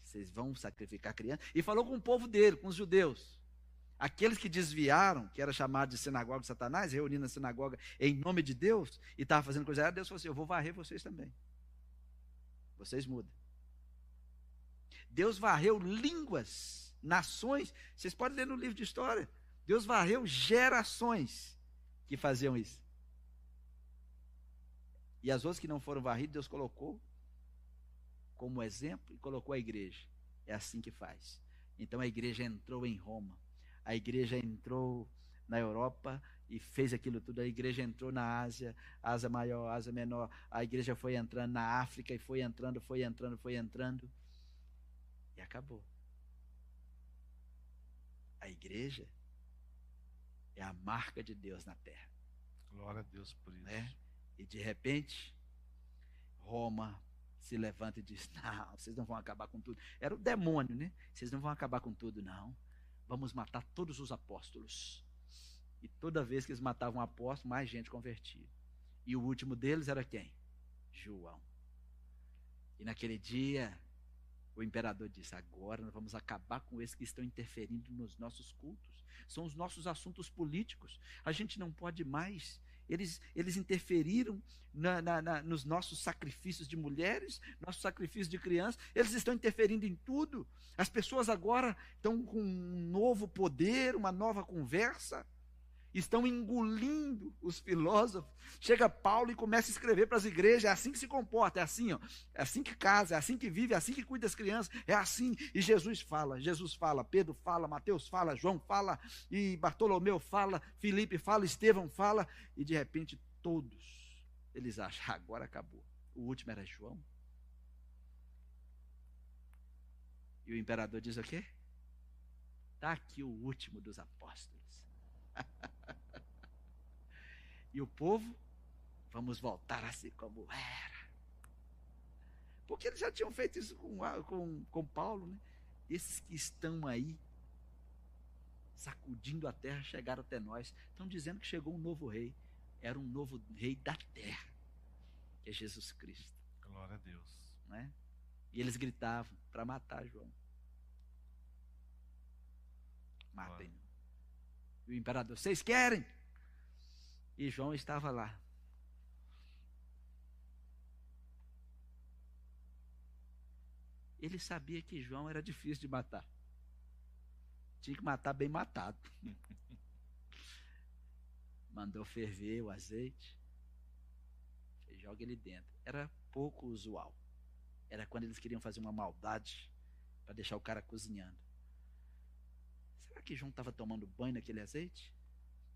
Vocês vão sacrificar crianças. E falou com o povo dele, com os judeus. Aqueles que desviaram, que era chamado de sinagoga de Satanás, reunindo na sinagoga em nome de Deus, e estava fazendo coisa errada, Deus falou assim: Eu vou varrer vocês também. Vocês mudam. Deus varreu línguas, nações. Vocês podem ler no livro de história. Deus varreu gerações que faziam isso. E as outras que não foram varridas, Deus colocou como exemplo e colocou a igreja. É assim que faz. Então a igreja entrou em Roma a igreja entrou na Europa e fez aquilo tudo. A igreja entrou na Ásia, Ásia maior, Ásia menor. A igreja foi entrando na África e foi entrando, foi entrando, foi entrando. E acabou. A igreja é a marca de Deus na terra. Glória a Deus por isso. É? E de repente, Roma se levanta e diz: Não, vocês não vão acabar com tudo. Era o demônio, né? Vocês não vão acabar com tudo, não vamos matar todos os apóstolos. E toda vez que eles matavam um apóstolo, mais gente convertia. E o último deles era quem? João. E naquele dia, o imperador disse: Agora nós vamos acabar com esses que estão interferindo nos nossos cultos. São os nossos assuntos políticos. A gente não pode mais eles, eles interferiram na, na, na, nos nossos sacrifícios de mulheres, nossos sacrifícios de crianças, eles estão interferindo em tudo. As pessoas agora estão com um novo poder, uma nova conversa estão engolindo os filósofos. Chega Paulo e começa a escrever para as igrejas, é assim que se comporta, é assim, ó, é assim que casa, é assim que vive, é assim que cuida das crianças, é assim. E Jesus fala, Jesus fala, Pedro fala, Mateus fala, João fala, e Bartolomeu fala, Felipe fala, Estevão fala, e de repente todos eles acham, ah, agora acabou. O último era João. E o imperador diz o quê? Está aqui o último dos apóstolos. e o povo, vamos voltar a ser como era. Porque eles já tinham feito isso com, com, com Paulo, né? Esses que estão aí sacudindo a terra, chegaram até nós. Estão dizendo que chegou um novo rei. Era um novo rei da terra, que é Jesus Cristo. Glória a Deus. Né? E eles gritavam para matar João. Matem. E o imperador, vocês querem? E João estava lá. Ele sabia que João era difícil de matar. Tinha que matar bem matado. Mandou ferver o azeite. Joga ele dentro. Era pouco usual. Era quando eles queriam fazer uma maldade para deixar o cara cozinhando. Será que João estava tomando banho naquele azeite?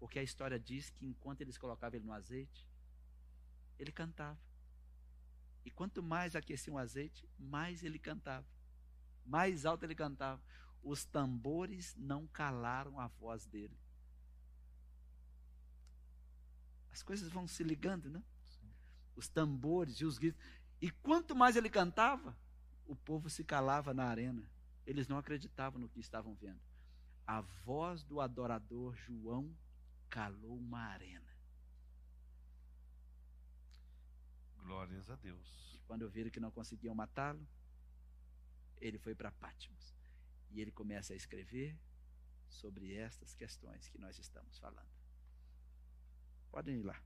Porque a história diz que enquanto eles colocavam ele no azeite, ele cantava. E quanto mais aqueciam o azeite, mais ele cantava. Mais alto ele cantava. Os tambores não calaram a voz dele. As coisas vão se ligando, né? Os tambores e os gritos. E quanto mais ele cantava, o povo se calava na arena. Eles não acreditavam no que estavam vendo. A voz do adorador João calou uma arena. Glórias a Deus. E quando viram que não conseguiam matá-lo, ele foi para Patmos. E ele começa a escrever sobre estas questões que nós estamos falando. Podem ir lá.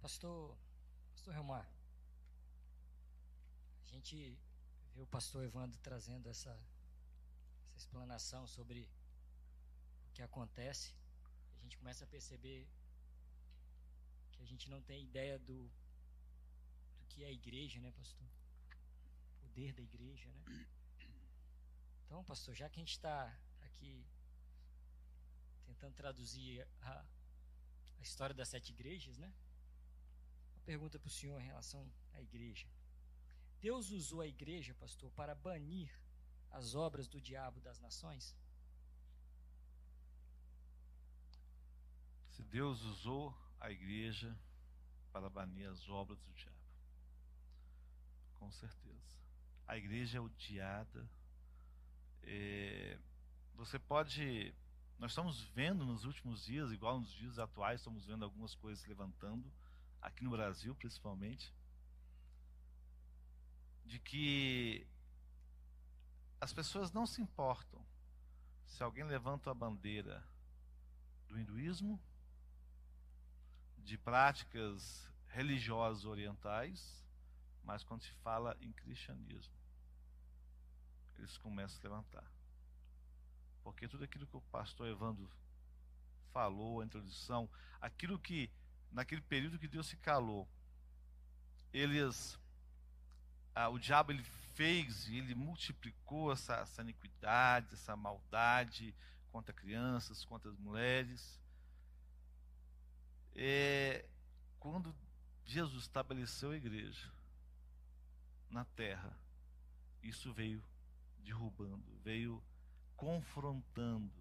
Pastor, pastor Relmar, a gente vê o pastor Evandro trazendo essa, essa explanação sobre o que acontece. A gente começa a perceber que a gente não tem ideia do, do que é a igreja, né, pastor? O poder da igreja, né? Então, pastor, já que a gente está aqui tentando traduzir a, a história das sete igrejas, né? pergunta para o senhor em relação à igreja. Deus usou a igreja, pastor, para banir as obras do diabo das nações? Se Deus usou a igreja para banir as obras do diabo, com certeza. A igreja é odiada. É, você pode. Nós estamos vendo nos últimos dias, igual nos dias atuais, estamos vendo algumas coisas levantando aqui no Brasil principalmente, de que as pessoas não se importam se alguém levanta a bandeira do hinduísmo, de práticas religiosas orientais, mas quando se fala em cristianismo, eles começam a levantar. Porque tudo aquilo que o pastor Evandro falou, a introdução, aquilo que naquele período que Deus se calou, eles, ah, o diabo ele fez ele multiplicou essa, essa iniquidade, essa maldade contra crianças, contra as mulheres. É, quando Jesus estabeleceu a igreja na terra, isso veio derrubando, veio confrontando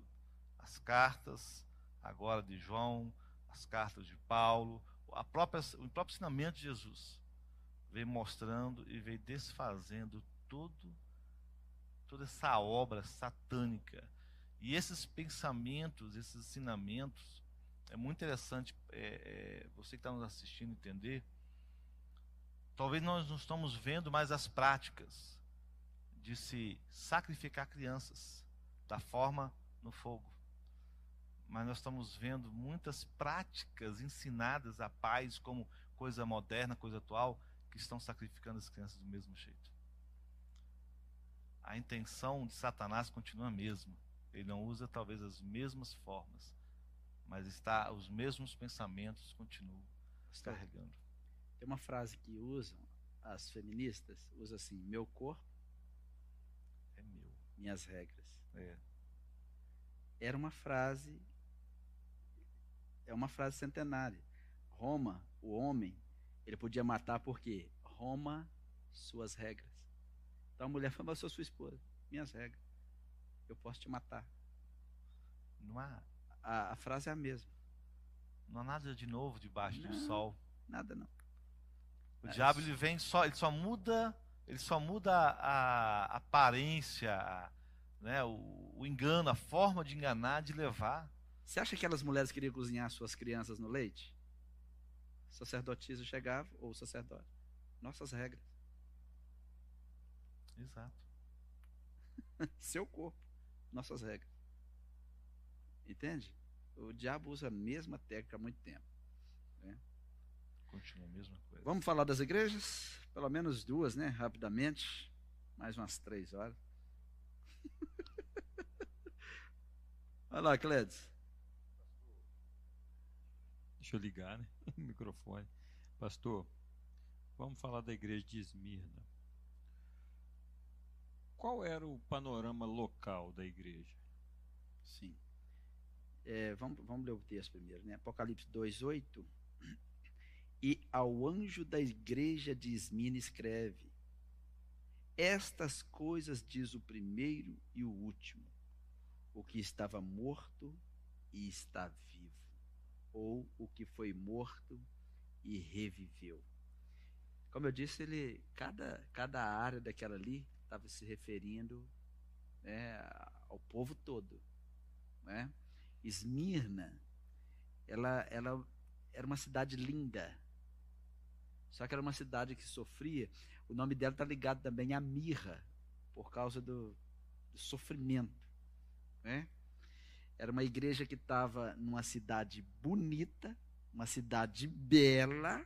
as cartas agora de João, as cartas de Paulo, a própria, o próprio ensinamento de Jesus veio mostrando e veio desfazendo todo, toda essa obra satânica. E esses pensamentos, esses ensinamentos, é muito interessante é, é, você que está nos assistindo entender. Talvez nós não estamos vendo mais as práticas de se sacrificar crianças da forma no fogo mas nós estamos vendo muitas práticas ensinadas a pais como coisa moderna, coisa atual, que estão sacrificando as crianças do mesmo jeito. A intenção de Satanás continua a mesma. Ele não usa talvez as mesmas formas, mas está os mesmos pensamentos continuam carregando. Tem uma frase que usam as feministas, usa assim: meu corpo é meu, minhas regras. É. Era uma frase é uma frase centenária. Roma, o homem, ele podia matar porque Roma, suas regras. Então a mulher falou: Eu sou sua esposa, minhas regras. Eu posso te matar. Não há. A, a frase é a mesma. Não há nada de novo debaixo não, do sol. Nada não. O é diabo ele vem só, ele só muda Ele só muda a, a aparência, a, né, o, o engano, a forma de enganar, de levar. Você acha que aquelas mulheres queriam cozinhar suas crianças no leite? Sacerdotisa chegava, ou o sacerdote. Nossas regras. Exato. Seu corpo, nossas regras. Entende? O diabo usa a mesma técnica há muito tempo. Né? Continua a mesma coisa. Vamos falar das igrejas? Pelo menos duas, né? Rapidamente. Mais umas três horas. Olha lá, Cledes. Deixa eu ligar, né? O microfone. Pastor, vamos falar da igreja de Esmirna. Qual era o panorama local da igreja? Sim. É, vamos, vamos ler o texto primeiro, né? Apocalipse 2,8. E ao anjo da igreja de Esmina escreve: Estas coisas diz o primeiro e o último, o que estava morto e está vivo, ou o que foi morto e reviveu. Como eu disse, ele cada, cada área daquela ali estava se referindo né, ao povo todo, né? Esmirna, ela, ela era uma cidade linda. Só que era uma cidade que sofria. O nome dela está ligado também à mirra, por causa do, do sofrimento. Né? Era uma igreja que estava numa cidade bonita, uma cidade bela,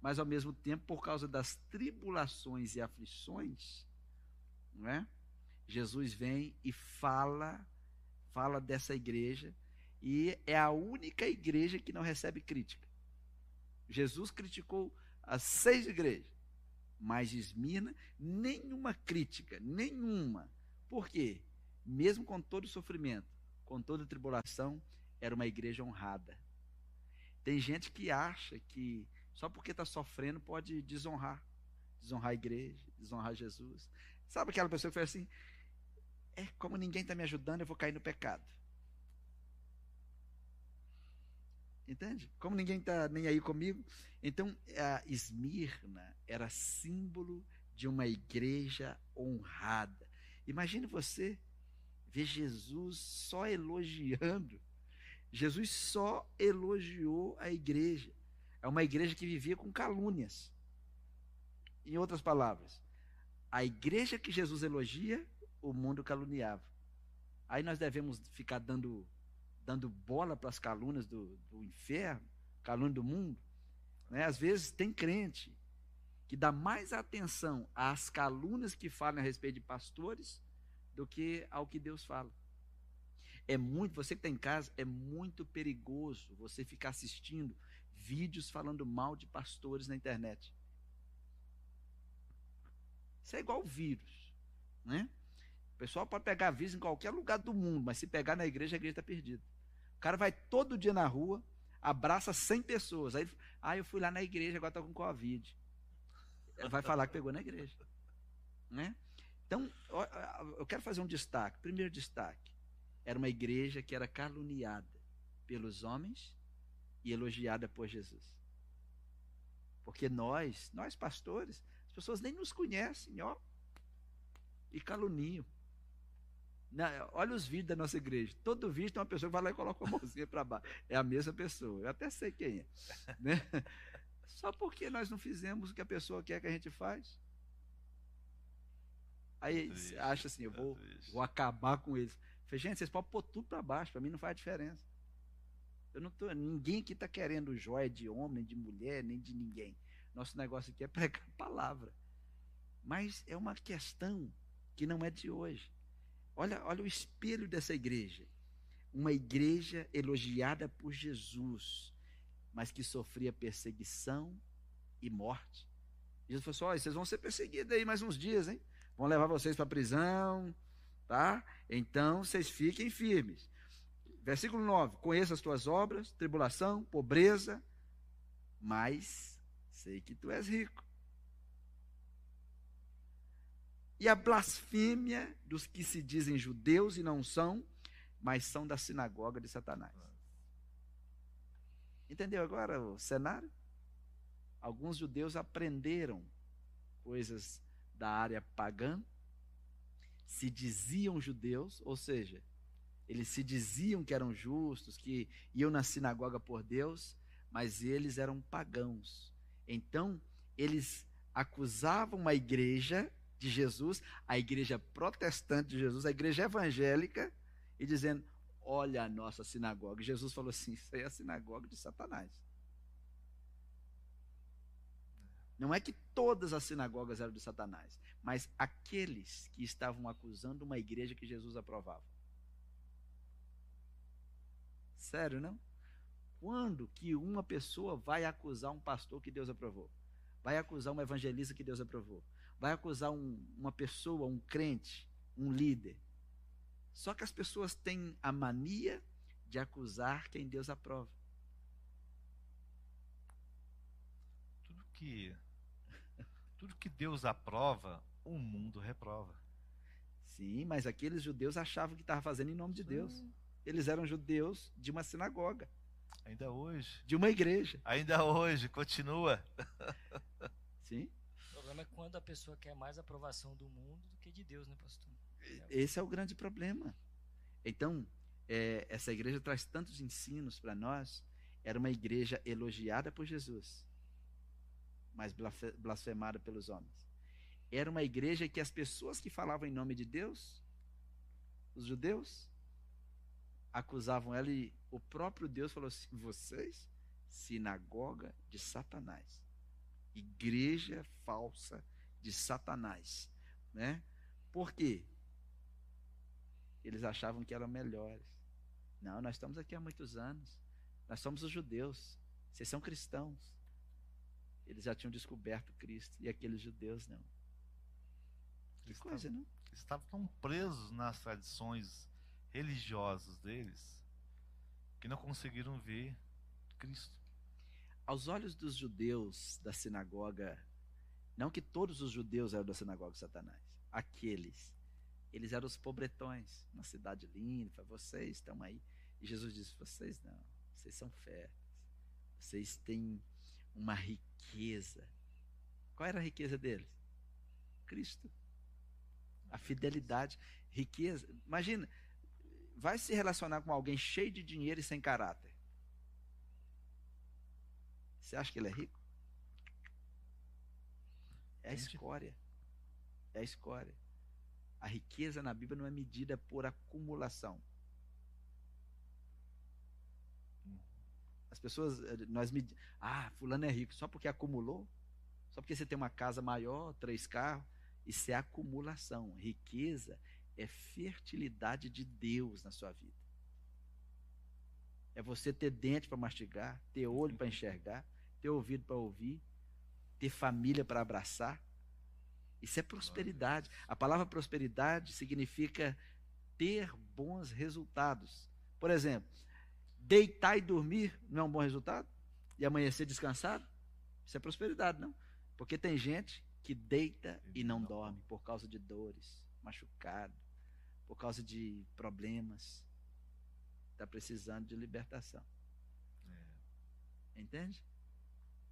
mas ao mesmo tempo, por causa das tribulações e aflições, não é? Jesus vem e fala fala dessa igreja e é a única igreja que não recebe crítica. Jesus criticou as seis igrejas, mas Esmirna, nenhuma crítica, nenhuma. Por quê? Mesmo com todo o sofrimento, com toda a tribulação, era uma igreja honrada. Tem gente que acha que só porque está sofrendo pode desonrar. Desonrar a igreja, desonrar Jesus. Sabe aquela pessoa que foi assim? é como ninguém está me ajudando, eu vou cair no pecado. Entende? Como ninguém está nem aí comigo. Então, a Esmirna era símbolo de uma igreja honrada. Imagine você ver Jesus só elogiando. Jesus só elogiou a igreja. É uma igreja que vivia com calúnias. Em outras palavras, a igreja que Jesus elogia o mundo caluniava. Aí nós devemos ficar dando, dando bola para as calunas do, do inferno, calúnia do mundo. Né? Às vezes tem crente que dá mais atenção às calúnias que falam a respeito de pastores do que ao que Deus fala. É muito, você que está em casa, é muito perigoso você ficar assistindo vídeos falando mal de pastores na internet. Isso é igual vírus, né? O pessoal pode pegar aviso em qualquer lugar do mundo, mas se pegar na igreja, a igreja está perdida. O cara vai todo dia na rua, abraça 100 pessoas. Aí, ah, eu fui lá na igreja, agora estou com Covid. Vai falar que pegou na igreja. Né? Então, eu quero fazer um destaque. Primeiro destaque: era uma igreja que era caluniada pelos homens e elogiada por Jesus. Porque nós, nós pastores, as pessoas nem nos conhecem, ó, e caluniam. Não, olha os vídeos da nossa igreja. Todo vídeo tem uma pessoa que vai lá e coloca uma mãozinha para baixo. É a mesma pessoa. Eu até sei quem é. Né? Só porque nós não fizemos o que a pessoa quer que a gente faz. Aí você acha assim, eu vou, vou acabar com eles. Falei, gente, vocês podem pôr tudo para baixo, para mim não faz diferença. Eu não tô, ninguém aqui está querendo joia de homem, nem de mulher, nem de ninguém. Nosso negócio aqui é pregar a palavra. Mas é uma questão que não é de hoje. Olha, olha o espelho dessa igreja. Uma igreja elogiada por Jesus, mas que sofria perseguição e morte. Jesus falou assim: olha, vocês vão ser perseguidos aí mais uns dias, hein? Vão levar vocês para a prisão, tá? Então vocês fiquem firmes. Versículo 9: Conheça as tuas obras, tribulação, pobreza, mas sei que tu és rico. e a blasfêmia dos que se dizem judeus e não são, mas são da sinagoga de Satanás. Entendeu agora o cenário? Alguns judeus aprenderam coisas da área pagã, se diziam judeus, ou seja, eles se diziam que eram justos, que iam na sinagoga por Deus, mas eles eram pagãos. Então, eles acusavam a igreja de Jesus, a igreja protestante de Jesus, a igreja evangélica, e dizendo: Olha a nossa sinagoga. Jesus falou assim: Isso aí é a sinagoga de Satanás. Não é que todas as sinagogas eram de Satanás, mas aqueles que estavam acusando uma igreja que Jesus aprovava. Sério, não? Quando que uma pessoa vai acusar um pastor que Deus aprovou? Vai acusar um evangelista que Deus aprovou? Vai acusar um, uma pessoa, um crente, um líder? Só que as pessoas têm a mania de acusar quem Deus aprova. Tudo que tudo que Deus aprova, o mundo reprova. Sim, mas aqueles judeus achavam que estavam fazendo em nome de Deus. Eles eram judeus de uma sinagoga. Ainda hoje. De uma igreja. Ainda hoje, continua. Sim. O problema é quando a pessoa quer mais aprovação do mundo do que de Deus, né, pastor? Esse é o grande problema. Então, é, essa igreja traz tantos ensinos para nós. Era uma igreja elogiada por Jesus mas blasfemada pelos homens. Era uma igreja que as pessoas que falavam em nome de Deus, os judeus, acusavam ela e o próprio Deus falou assim: vocês, sinagoga de Satanás, igreja falsa de Satanás, né? Por quê? Eles achavam que eram melhores. Não, nós estamos aqui há muitos anos. Nós somos os judeus. Vocês são cristãos. Eles já tinham descoberto Cristo e aqueles judeus não. Que eles coisa, estavam, não? Estavam tão presos nas tradições religiosas deles que não conseguiram ver Cristo. Aos olhos dos judeus da sinagoga, não que todos os judeus eram da sinagoga de Satanás, aqueles, eles eram os pobretões, uma cidade linda, vocês estão aí. E Jesus disse: vocês não, vocês são férteis, vocês têm uma riqueza. Qual era a riqueza deles? Cristo. A fidelidade, riqueza. Imagina, vai se relacionar com alguém cheio de dinheiro e sem caráter. Você acha que ele é rico? É a escória. É a escória. A riqueza na Bíblia não é medida por acumulação. As pessoas, eh, nós me, ah, fulano é rico só porque acumulou, só porque você tem uma casa maior, três carros, isso é acumulação. Riqueza é fertilidade de Deus na sua vida. É você ter dente para mastigar, ter olho para enxergar, ter ouvido para ouvir, ter família para abraçar. Isso é prosperidade. A palavra prosperidade significa ter bons resultados. Por exemplo, Deitar e dormir não é um bom resultado? E amanhecer descansado? Isso é prosperidade, não? Porque tem gente que deita e não dorme por causa de dores, machucado, por causa de problemas. Está precisando de libertação. É. Entende?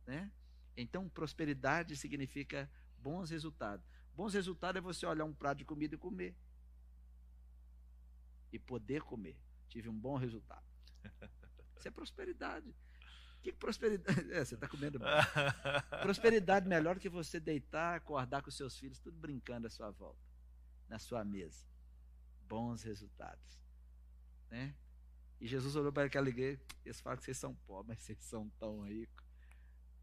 Né? Então, prosperidade significa bons resultados. Bons resultados é você olhar um prato de comida e comer. E poder comer. Tive um bom resultado. Isso é prosperidade. Que prosperidade? É, você está comendo bem. prosperidade melhor que você deitar, acordar com seus filhos, tudo brincando à sua volta, na sua mesa. Bons resultados. Né? E Jesus olhou para aquela igreja, eles falam que vocês são pobres, mas vocês são tão ricos.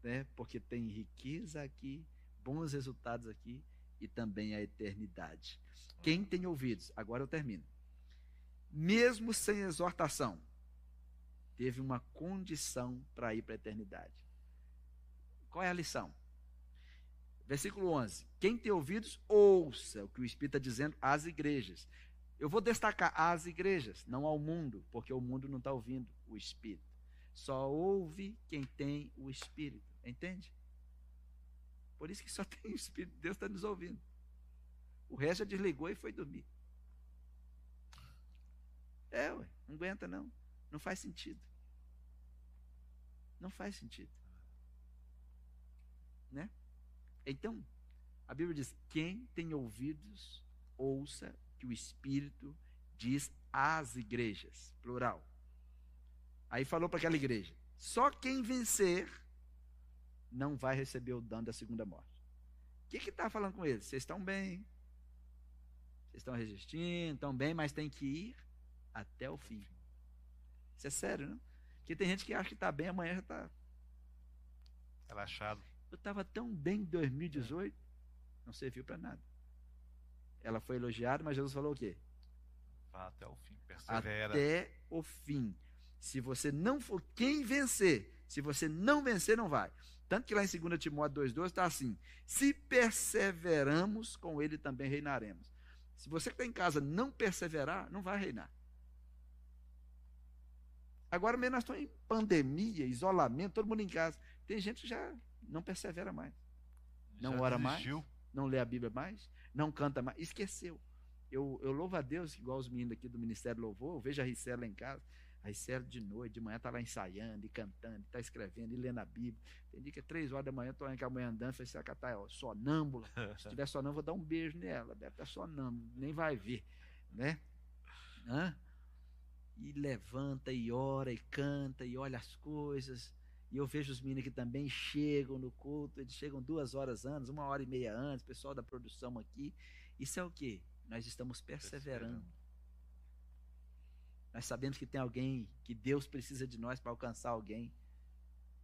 Né? Porque tem riqueza aqui, bons resultados aqui e também a eternidade. Quem tem ouvidos, agora eu termino. Mesmo sem exortação, teve uma condição para ir para a eternidade. Qual é a lição? Versículo 11: Quem tem ouvidos, ouça o que o Espírito está dizendo às igrejas. Eu vou destacar às igrejas, não ao mundo, porque o mundo não está ouvindo o Espírito. Só ouve quem tem o Espírito, entende? Por isso que só tem o Espírito, Deus está nos ouvindo. O resto já desligou e foi dormir. É, ué, não aguenta não. Não faz sentido. Não faz sentido. Né? Então, A Bíblia diz: quem tem ouvidos, ouça que o Espírito diz às igrejas, plural. Aí falou para aquela igreja: só quem vencer não vai receber o dano da segunda morte. O que está falando com eles? Vocês estão bem, vocês estão resistindo, estão bem, mas tem que ir até o fim. Isso é sério, não? Porque tem gente que acha que está bem, amanhã já está. Relaxado. Eu estava tão bem em 2018, não serviu para nada. Ela foi elogiada, mas Jesus falou o quê? Vá até o fim, persevera. Até o fim. Se você não for quem vencer, se você não vencer, não vai. Tanto que lá em 2 Timóteo 2,12 está assim: se perseveramos, com ele também reinaremos. Se você que está em casa não perseverar, não vai reinar. Agora mesmo nós estamos em pandemia, isolamento, todo mundo em casa. Tem gente que já não persevera mais. Não Já ora desistiu. mais, não lê a Bíblia mais, não canta mais, esqueceu. Eu, eu louvo a Deus, igual os meninos aqui do Ministério Louvor, eu vejo a Ricela lá em casa, a Ricela de noite, de manhã está lá ensaiando, e cantando, está escrevendo, e lendo a Bíblia. Tem dia que é três horas da manhã, estou com a manhã andando, falei, será que ela está sonâmbula? Se tiver sonâmbula, vou dar um beijo nela, deve estar sonâmbula, nem vai ver, né? Hã? E levanta, e ora, e canta, e olha as coisas, e eu vejo os meninos que também chegam no culto, eles chegam duas horas antes, uma hora e meia antes, pessoal da produção aqui. Isso é o que? Nós estamos perseverando. Nós sabemos que tem alguém, que Deus precisa de nós para alcançar alguém.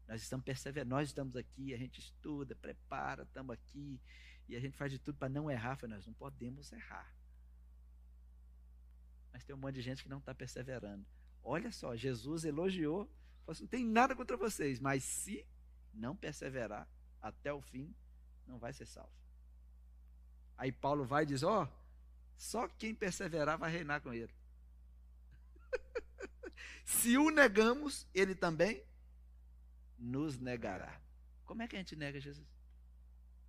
Nós estamos perseverando, nós estamos aqui, a gente estuda, prepara, estamos aqui, e a gente faz de tudo para não errar. Falei, nós não podemos errar. Mas tem um monte de gente que não está perseverando. Olha só, Jesus elogiou Falou assim, não tem nada contra vocês, mas se não perseverar até o fim, não vai ser salvo. Aí Paulo vai e diz: Ó, oh, só quem perseverar vai reinar com ele. se o negamos, ele também nos negará. Como é que a gente nega Jesus?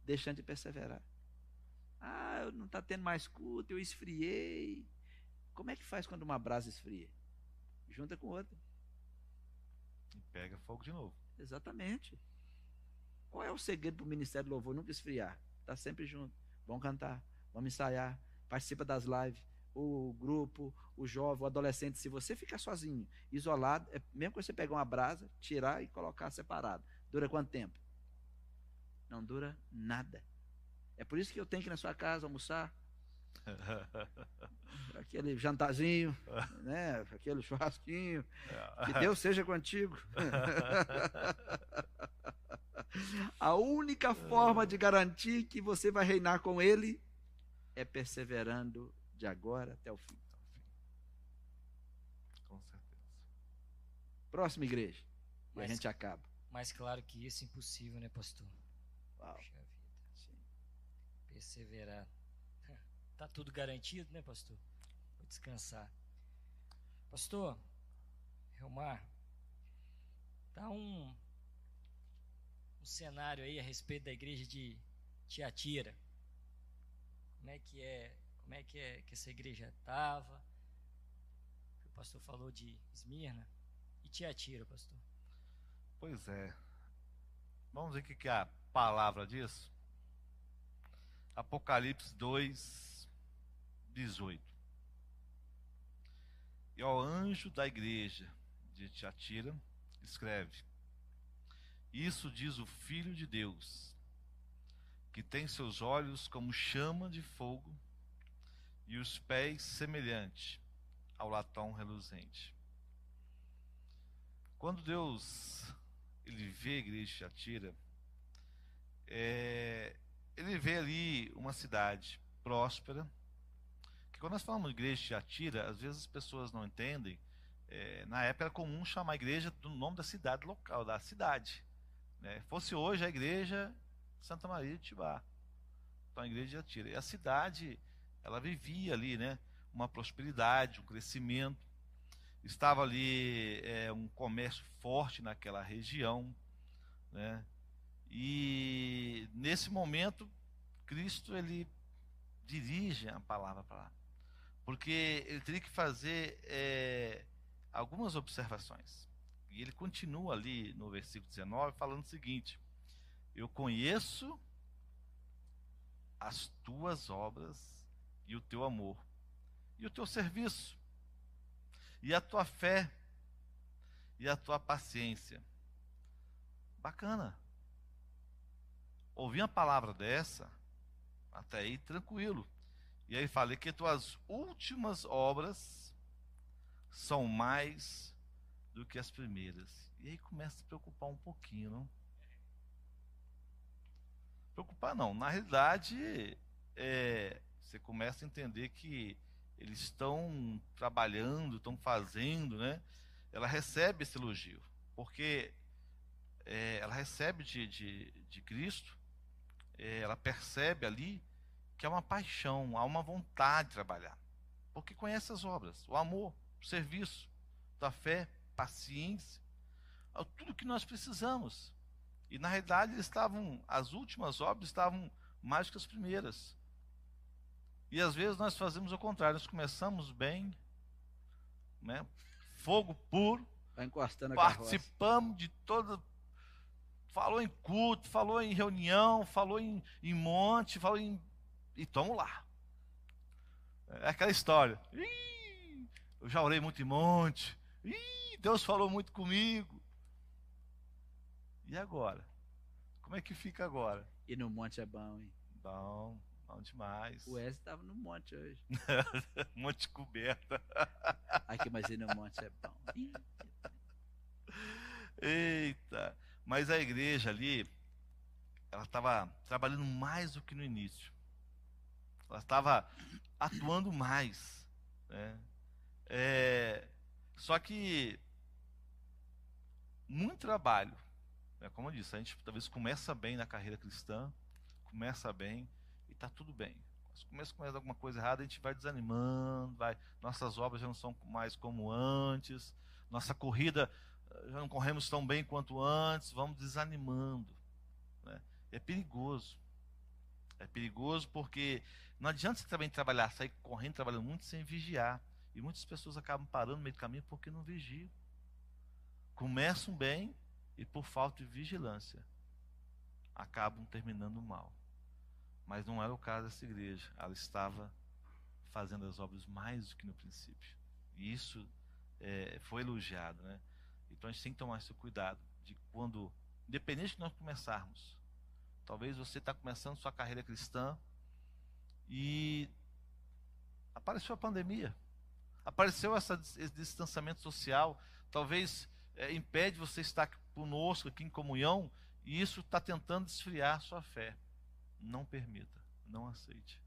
Deixando de perseverar. Ah, não está tendo mais culto, eu esfriei. Como é que faz quando uma brasa esfria? Junta com outra. E pega fogo de novo. Exatamente. Qual é o segredo para o Ministério do Louvor nunca esfriar? Está sempre junto. Vamos cantar, vamos ensaiar, participa das lives. O grupo, o jovem, o adolescente, se você ficar sozinho, isolado, é mesmo que você pegar uma brasa, tirar e colocar separado. Dura quanto tempo? Não dura nada. É por isso que eu tenho que ir na sua casa almoçar. aquele jantarzinho, né? aquele churrasquinho. Que Deus seja contigo. A única forma de garantir que você vai reinar com Ele é perseverando de agora até o fim. Com certeza. Próxima igreja. E a Mas- gente acaba. Mais claro que isso, impossível, né, pastor? Uau. Puxa vida. Sim. Perseverar. Tá tudo garantido, né, pastor? Vou descansar. Pastor, Relmar, tá um, um cenário aí a respeito da igreja de Tiatira. Como é que é, como é que é que essa igreja estava? O pastor falou de Esmirna e Tiatira, pastor. Pois é. Vamos ver o que, que a palavra diz? Apocalipse 2, 18. E ao anjo da igreja de Tiatira, escreve: Isso diz o Filho de Deus, que tem seus olhos como chama de fogo e os pés semelhante ao latão reluzente. Quando Deus ele vê a igreja de Tiatira, é, ele vê ali uma cidade próspera. Que quando nós falamos de igreja de Tiatira, às vezes as pessoas não entendem. é, na época era comum chamar a igreja do nome da cidade local, da cidade. Né? Fosse hoje a igreja Santa Maria de Tibá. Então a igreja de Tiatira. E a cidade, ela vivia ali, né? Uma prosperidade, um crescimento estava ali é, um comércio forte naquela região, né? E nesse momento Cristo ele dirige a palavra para lá, porque ele teria que fazer é, algumas observações. E ele continua ali no versículo 19 falando o seguinte: Eu conheço as tuas obras e o teu amor, e o teu serviço, e a tua fé, e a tua paciência. Bacana. Ouvi uma palavra dessa, até aí tranquilo. E aí falei que tuas últimas obras são mais do que as primeiras. E aí começa a preocupar um pouquinho, não? Preocupar não. Na realidade, é, você começa a entender que eles estão trabalhando, estão fazendo, né? Ela recebe esse elogio, porque é, ela recebe de, de, de Cristo, é, ela percebe ali que há uma paixão, há uma vontade de trabalhar, porque conhece as obras, o amor, o serviço, da fé, paciência, tudo que nós precisamos. E na realidade eles estavam, as últimas obras estavam mais que as primeiras. E às vezes nós fazemos o contrário, nós começamos bem, né? Fogo puro, participamos de toda falou em culto, falou em reunião, falou em, em monte, falou em e estamos lá. É aquela história. Ih, eu já orei muito em monte. Ih, Deus falou muito comigo. E agora? Como é que fica agora? E no monte é bom, hein? Bom, bom demais. O Wesley estava no monte hoje. monte coberta. Aqui, mas ir no monte é bom. Eita. Mas a igreja ali, ela estava trabalhando mais do que no início. Ela estava atuando mais. Né? É, só que muito trabalho é como eu disse, a gente talvez começa bem na carreira cristã, começa bem e está tudo bem. Mas começa com alguma coisa errada, a gente vai desanimando, vai, nossas obras já não são mais como antes, nossa corrida eh, já não corremos tão bem quanto antes, vamos desanimando. Né? É perigoso. É perigoso porque não adianta você também trabalhar, sair correndo, trabalhando muito sem vigiar. E muitas pessoas acabam parando no meio do caminho porque não vigiam. Começam bem, e por falta de vigilância acabam terminando mal. Mas não era o caso dessa igreja. Ela estava fazendo as obras mais do que no princípio. E isso é, foi elogiado. Né? Então a gente tem que tomar esse cuidado de quando, independente de nós começarmos, talvez você está começando sua carreira cristã e apareceu a pandemia, apareceu essa, esse distanciamento social, talvez é, impede você estar conosco aqui em comunhão, e isso está tentando esfriar sua fé. Não permita, não aceite.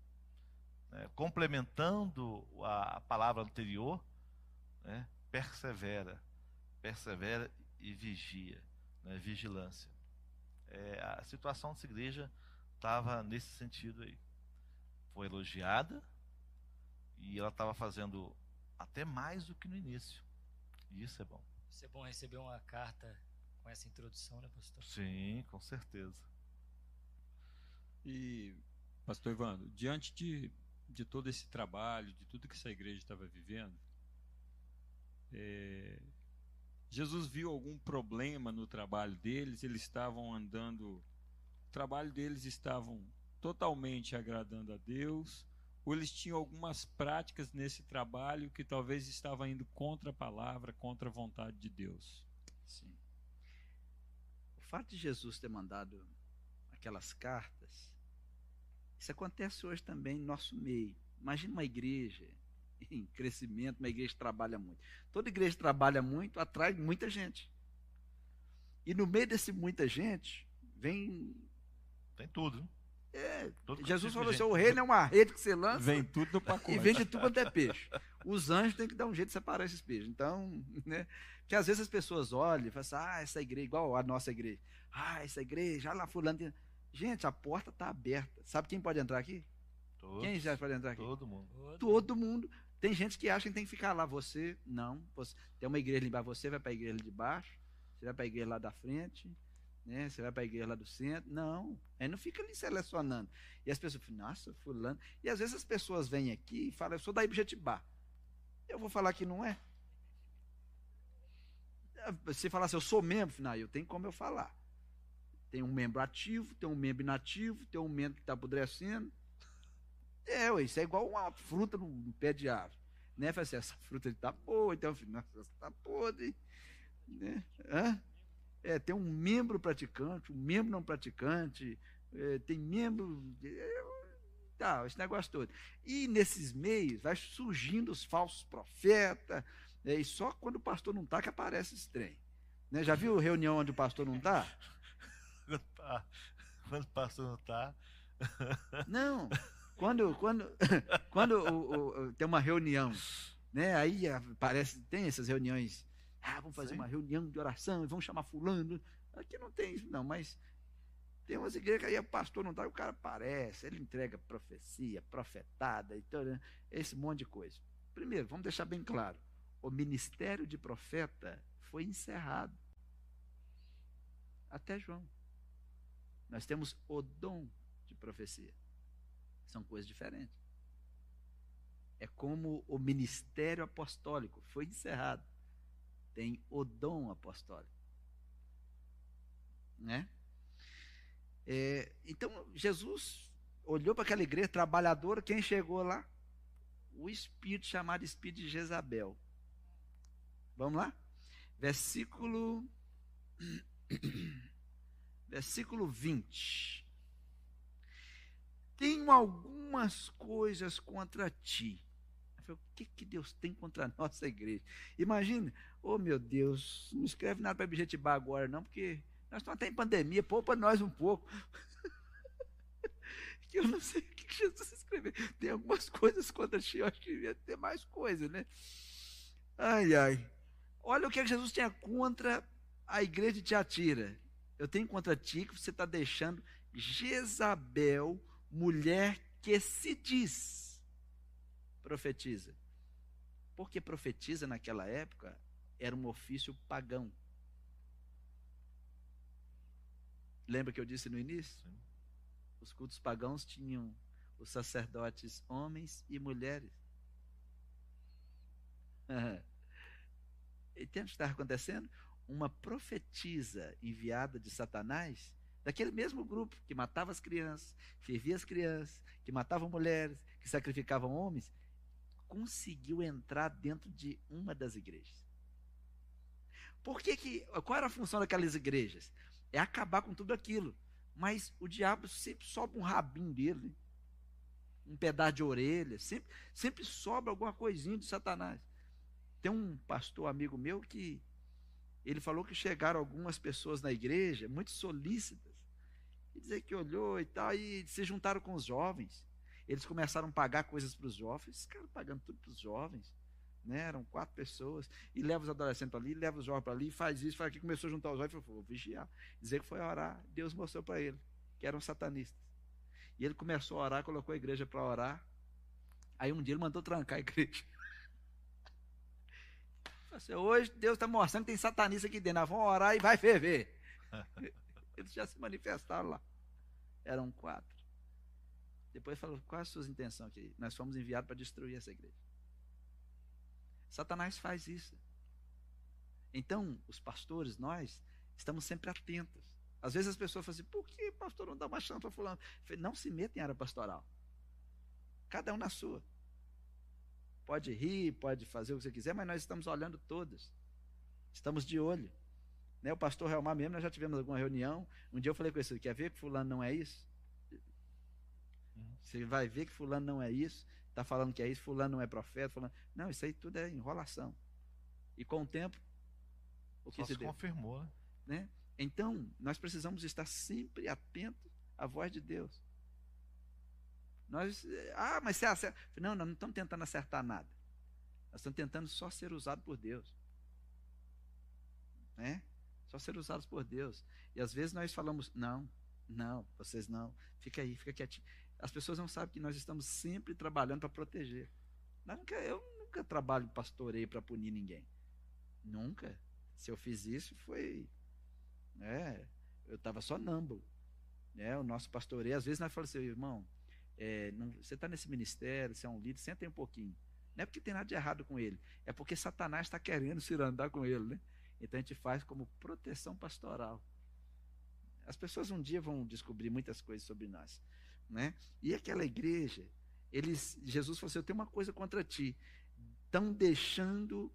É, complementando a, a, palavra anterior, né, persevera, persevera e vigia, né, vigilância. É, a situação dessa igreja estava nesse sentido aí. Foi elogiada e ela estava fazendo até mais do que no início. E isso é bom. Isso é bom receber uma carta com essa introdução, né, pastor? Sim, com certeza. E, pastor Evandro, diante de, de todo esse trabalho, de tudo que essa igreja estava vivendo, é, Jesus viu algum problema no trabalho deles? Eles estavam andando, o trabalho deles estavam totalmente agradando a Deus? Ou eles tinham algumas práticas nesse trabalho que talvez estavam indo contra a palavra, contra a vontade de Deus? Sim fato de Jesus ter mandado aquelas cartas, isso acontece hoje também no nosso meio. Imagina uma igreja em crescimento, uma igreja que trabalha muito. Toda igreja que trabalha muito atrai muita gente. E no meio desse muita gente, vem. Tem tudo. É, Jesus falou assim: o reino é uma rede que você lança. Vem tudo no pacote. E vende tudo quanto é peixe. Os anjos têm que dar um jeito de separar esses peixes. Então, né? Porque às vezes as pessoas olham e falam assim: ah, essa igreja, igual a nossa igreja. Ah, essa igreja, lá fulano. Tem... Gente, a porta está aberta. Sabe quem pode entrar aqui? Todos, quem já pode entrar aqui? Todo mundo. Todo mundo. Tem gente que acha que tem que ficar lá. Você, não. Você, tem uma igreja ali embaixo, você vai para a igreja de baixo, você vai para a igreja lá da frente, né? Você vai para a igreja lá do centro. Não. Aí não fica ali selecionando. E as pessoas falam, nossa, fulano. E às vezes as pessoas vêm aqui e falam, eu sou da Ibjetibá. Eu vou falar que não é. Se falar assim, eu sou membro, final, eu tenho como eu falar. Tem um membro ativo, tem um membro inativo, tem um membro que está apodrecendo. É, isso é igual uma fruta no, pé de árvore. Né? Fala assim, essa fruta está boa, então, filho, nossa, está podre. Né? Hã? É, tem um membro praticante, um membro não praticante, é, tem membro. É, tá, esse negócio todo. E nesses meios vai surgindo os falsos profetas, é, e só quando o pastor não está que aparece esse trem. Né? Já viu reunião onde o pastor não está? Quando, o pastor não está. Não. Quando, quando, quando o, o, tem uma reunião, né? Aí aparece, tem essas reuniões. Ah, vamos fazer Sim. uma reunião de oração e vamos chamar fulano. Aqui não tem isso, não, mas tem umas igrejas que aí o pastor não está, o cara aparece, ele entrega profecia, profetada, e né? esse monte de coisa. Primeiro, vamos deixar bem claro: o ministério de profeta foi encerrado. Até João. Nós temos o dom de profecia. São coisas diferentes. É como o ministério apostólico foi encerrado. Tem o dom apostólico. Né? É, então, Jesus olhou para aquela igreja trabalhadora, quem chegou lá? O espírito chamado espírito de Jezabel. Vamos lá? Versículo versículo 20. Tenho algumas coisas contra ti. Falei, o que, que Deus tem contra a nossa igreja? Imagina, oh meu Deus, não escreve nada para objetivar agora, não, porque nós estamos até em pandemia, poupa nós um pouco. que eu não sei o que Jesus escreveu. Tem algumas coisas contra ti, eu acho que devia ter mais coisas, né? Ai, ai. Olha o que Jesus tinha contra a igreja de Tiatira eu tenho contra ti que você está deixando Jezabel, mulher que se diz, profetiza. Porque profetiza naquela época era um ofício pagão. Lembra que eu disse no início? Sim. Os cultos pagãos tinham os sacerdotes homens e mulheres. Entende o que está acontecendo? uma profetisa enviada de Satanás, daquele mesmo grupo que matava as crianças, fervia as crianças, que matava mulheres, que sacrificavam homens, conseguiu entrar dentro de uma das igrejas. Por que, que qual era a função daquelas igrejas? É acabar com tudo aquilo. Mas o diabo sempre sobra um rabinho dele, um pedaço de orelha, sempre, sempre sobra alguma coisinha de Satanás. Tem um pastor amigo meu que ele falou que chegaram algumas pessoas na igreja, muito solícitas, e dizer que olhou e tal, e se juntaram com os jovens. Eles começaram a pagar coisas para os jovens, ficaram pagando tudo para os jovens. Né? Eram quatro pessoas, e leva os adolescentes para ali, leva os jovens para ali, faz isso, faz aquilo, começou a juntar os jovens e falou: vou vigiar. Dizer que foi orar. Deus mostrou para ele que eram satanistas. E ele começou a orar, colocou a igreja para orar. Aí um dia ele mandou trancar a igreja. Assim, hoje Deus está mostrando que tem satanista aqui dentro. Nós vamos orar e vai ferver. Eles já se manifestaram lá. Eram quatro. Depois falou: qual é a sua intenção aqui? Nós fomos enviados para destruir essa igreja. Satanás faz isso. Então, os pastores, nós, estamos sempre atentos. Às vezes as pessoas falam assim: por que pastor não dá uma chance para fulano? Não se meta em área pastoral. Cada um na sua. Pode rir, pode fazer o que você quiser, mas nós estamos olhando todos. Estamos de olho. Né? O pastor Helmar mesmo, nós já tivemos alguma reunião. Um dia eu falei com ele, quer ver que fulano não é isso? Você vai ver que fulano não é isso, está falando que é isso, fulano não é profeta, fulano... Não, isso aí tudo é enrolação. E com o tempo, o que Só se, se confirmou, né? né? Então, nós precisamos estar sempre atentos à voz de Deus. Nós, ah, mas você acerta. Não, nós não estamos tentando acertar nada. Nós estamos tentando só ser usados por Deus. Né? Só ser usados por Deus. E às vezes nós falamos, não, não, vocês não. Fica aí, fica quietinho. As pessoas não sabem que nós estamos sempre trabalhando para proteger. Nunca, eu nunca trabalho pastoreio para punir ninguém. Nunca. Se eu fiz isso, foi. Né, eu estava só nâmbulo. Né, o nosso pastoreio, às vezes nós falamos assim, irmão, é, não, você está nesse ministério, você é um líder, senta aí um pouquinho. Não é porque tem nada de errado com ele, é porque Satanás está querendo se andar com ele, né? Então a gente faz como proteção pastoral. As pessoas um dia vão descobrir muitas coisas sobre nós, né? E aquela igreja eles, Jesus falou assim: Eu tenho uma coisa contra ti. Estão deixando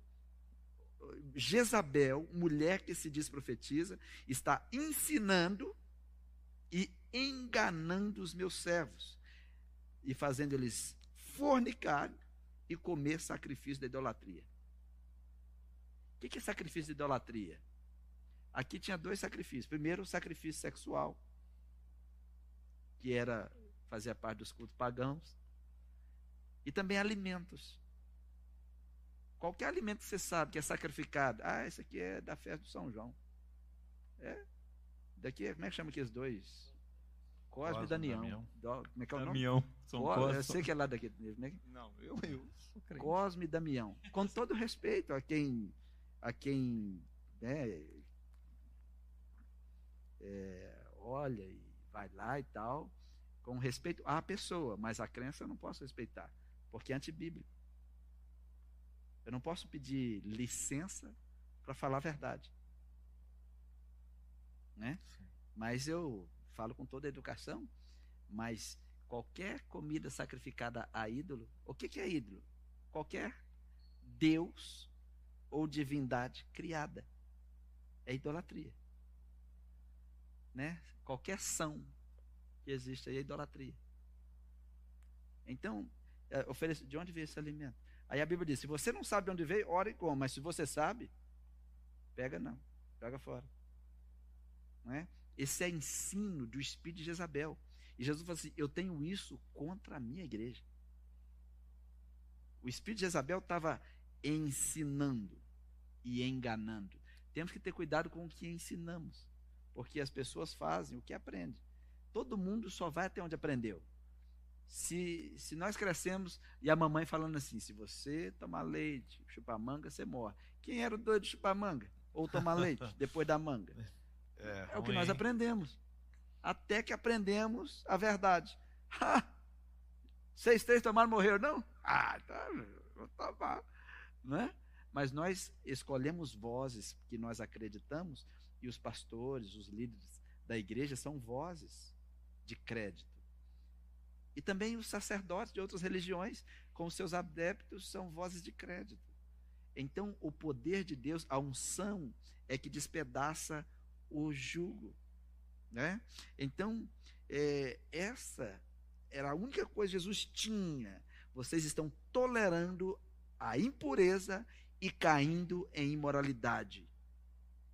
Jezabel, mulher que se diz profetiza, está ensinando e enganando os meus servos e fazendo eles fornicar e comer sacrifício da idolatria. O que é sacrifício de idolatria? Aqui tinha dois sacrifícios. Primeiro, o sacrifício sexual, que era fazia parte dos cultos pagãos, e também alimentos. Qualquer alimento que você sabe que é sacrificado, ah, esse aqui é da festa do São João. É. Daqui, como é que chama aqueles dois? Cosme, Cosme e Damião. Damião. como é que é o nome? Damião. São Cosme, eu sei que é lá daqui. Né? Não, eu, eu sou crente. Cosme e Damião. Com todo respeito a quem, a quem né, é, olha e vai lá e tal, com respeito à pessoa, mas a crença eu não posso respeitar, porque é antibíblico. Eu não posso pedir licença para falar a verdade. Né? Mas eu falo com toda a educação, mas qualquer comida sacrificada a ídolo, o que, que é ídolo? Qualquer Deus ou divindade criada. É idolatria. Né? Qualquer ação que existe aí é idolatria. Então, é, de onde veio esse alimento? Aí a Bíblia diz: se você não sabe de onde veio, ore como, mas se você sabe, pega não, joga fora. Não é? Esse é ensino do espírito de Jezabel. E Jesus falou assim: Eu tenho isso contra a minha igreja. O espírito de Jezabel estava ensinando e enganando. Temos que ter cuidado com o que ensinamos, porque as pessoas fazem o que aprendem. Todo mundo só vai até onde aprendeu. Se, se nós crescemos e a mamãe falando assim: se você tomar leite, chupar manga, você morre. Quem era o doido de chupar manga? Ou tomar leite depois da manga? É, é o que nós aprendemos. Até que aprendemos a verdade. Seis, três tomaram, morreram, não? Ah, tá, vou tomar. Não é? Mas nós escolhemos vozes que nós acreditamos, e os pastores, os líderes da igreja são vozes de crédito. E também os sacerdotes de outras religiões, com seus adeptos, são vozes de crédito. Então, o poder de Deus, a unção, é que despedaça o jugo. Né? Então, é, essa era a única coisa que Jesus tinha. Vocês estão tolerando a impureza e caindo em imoralidade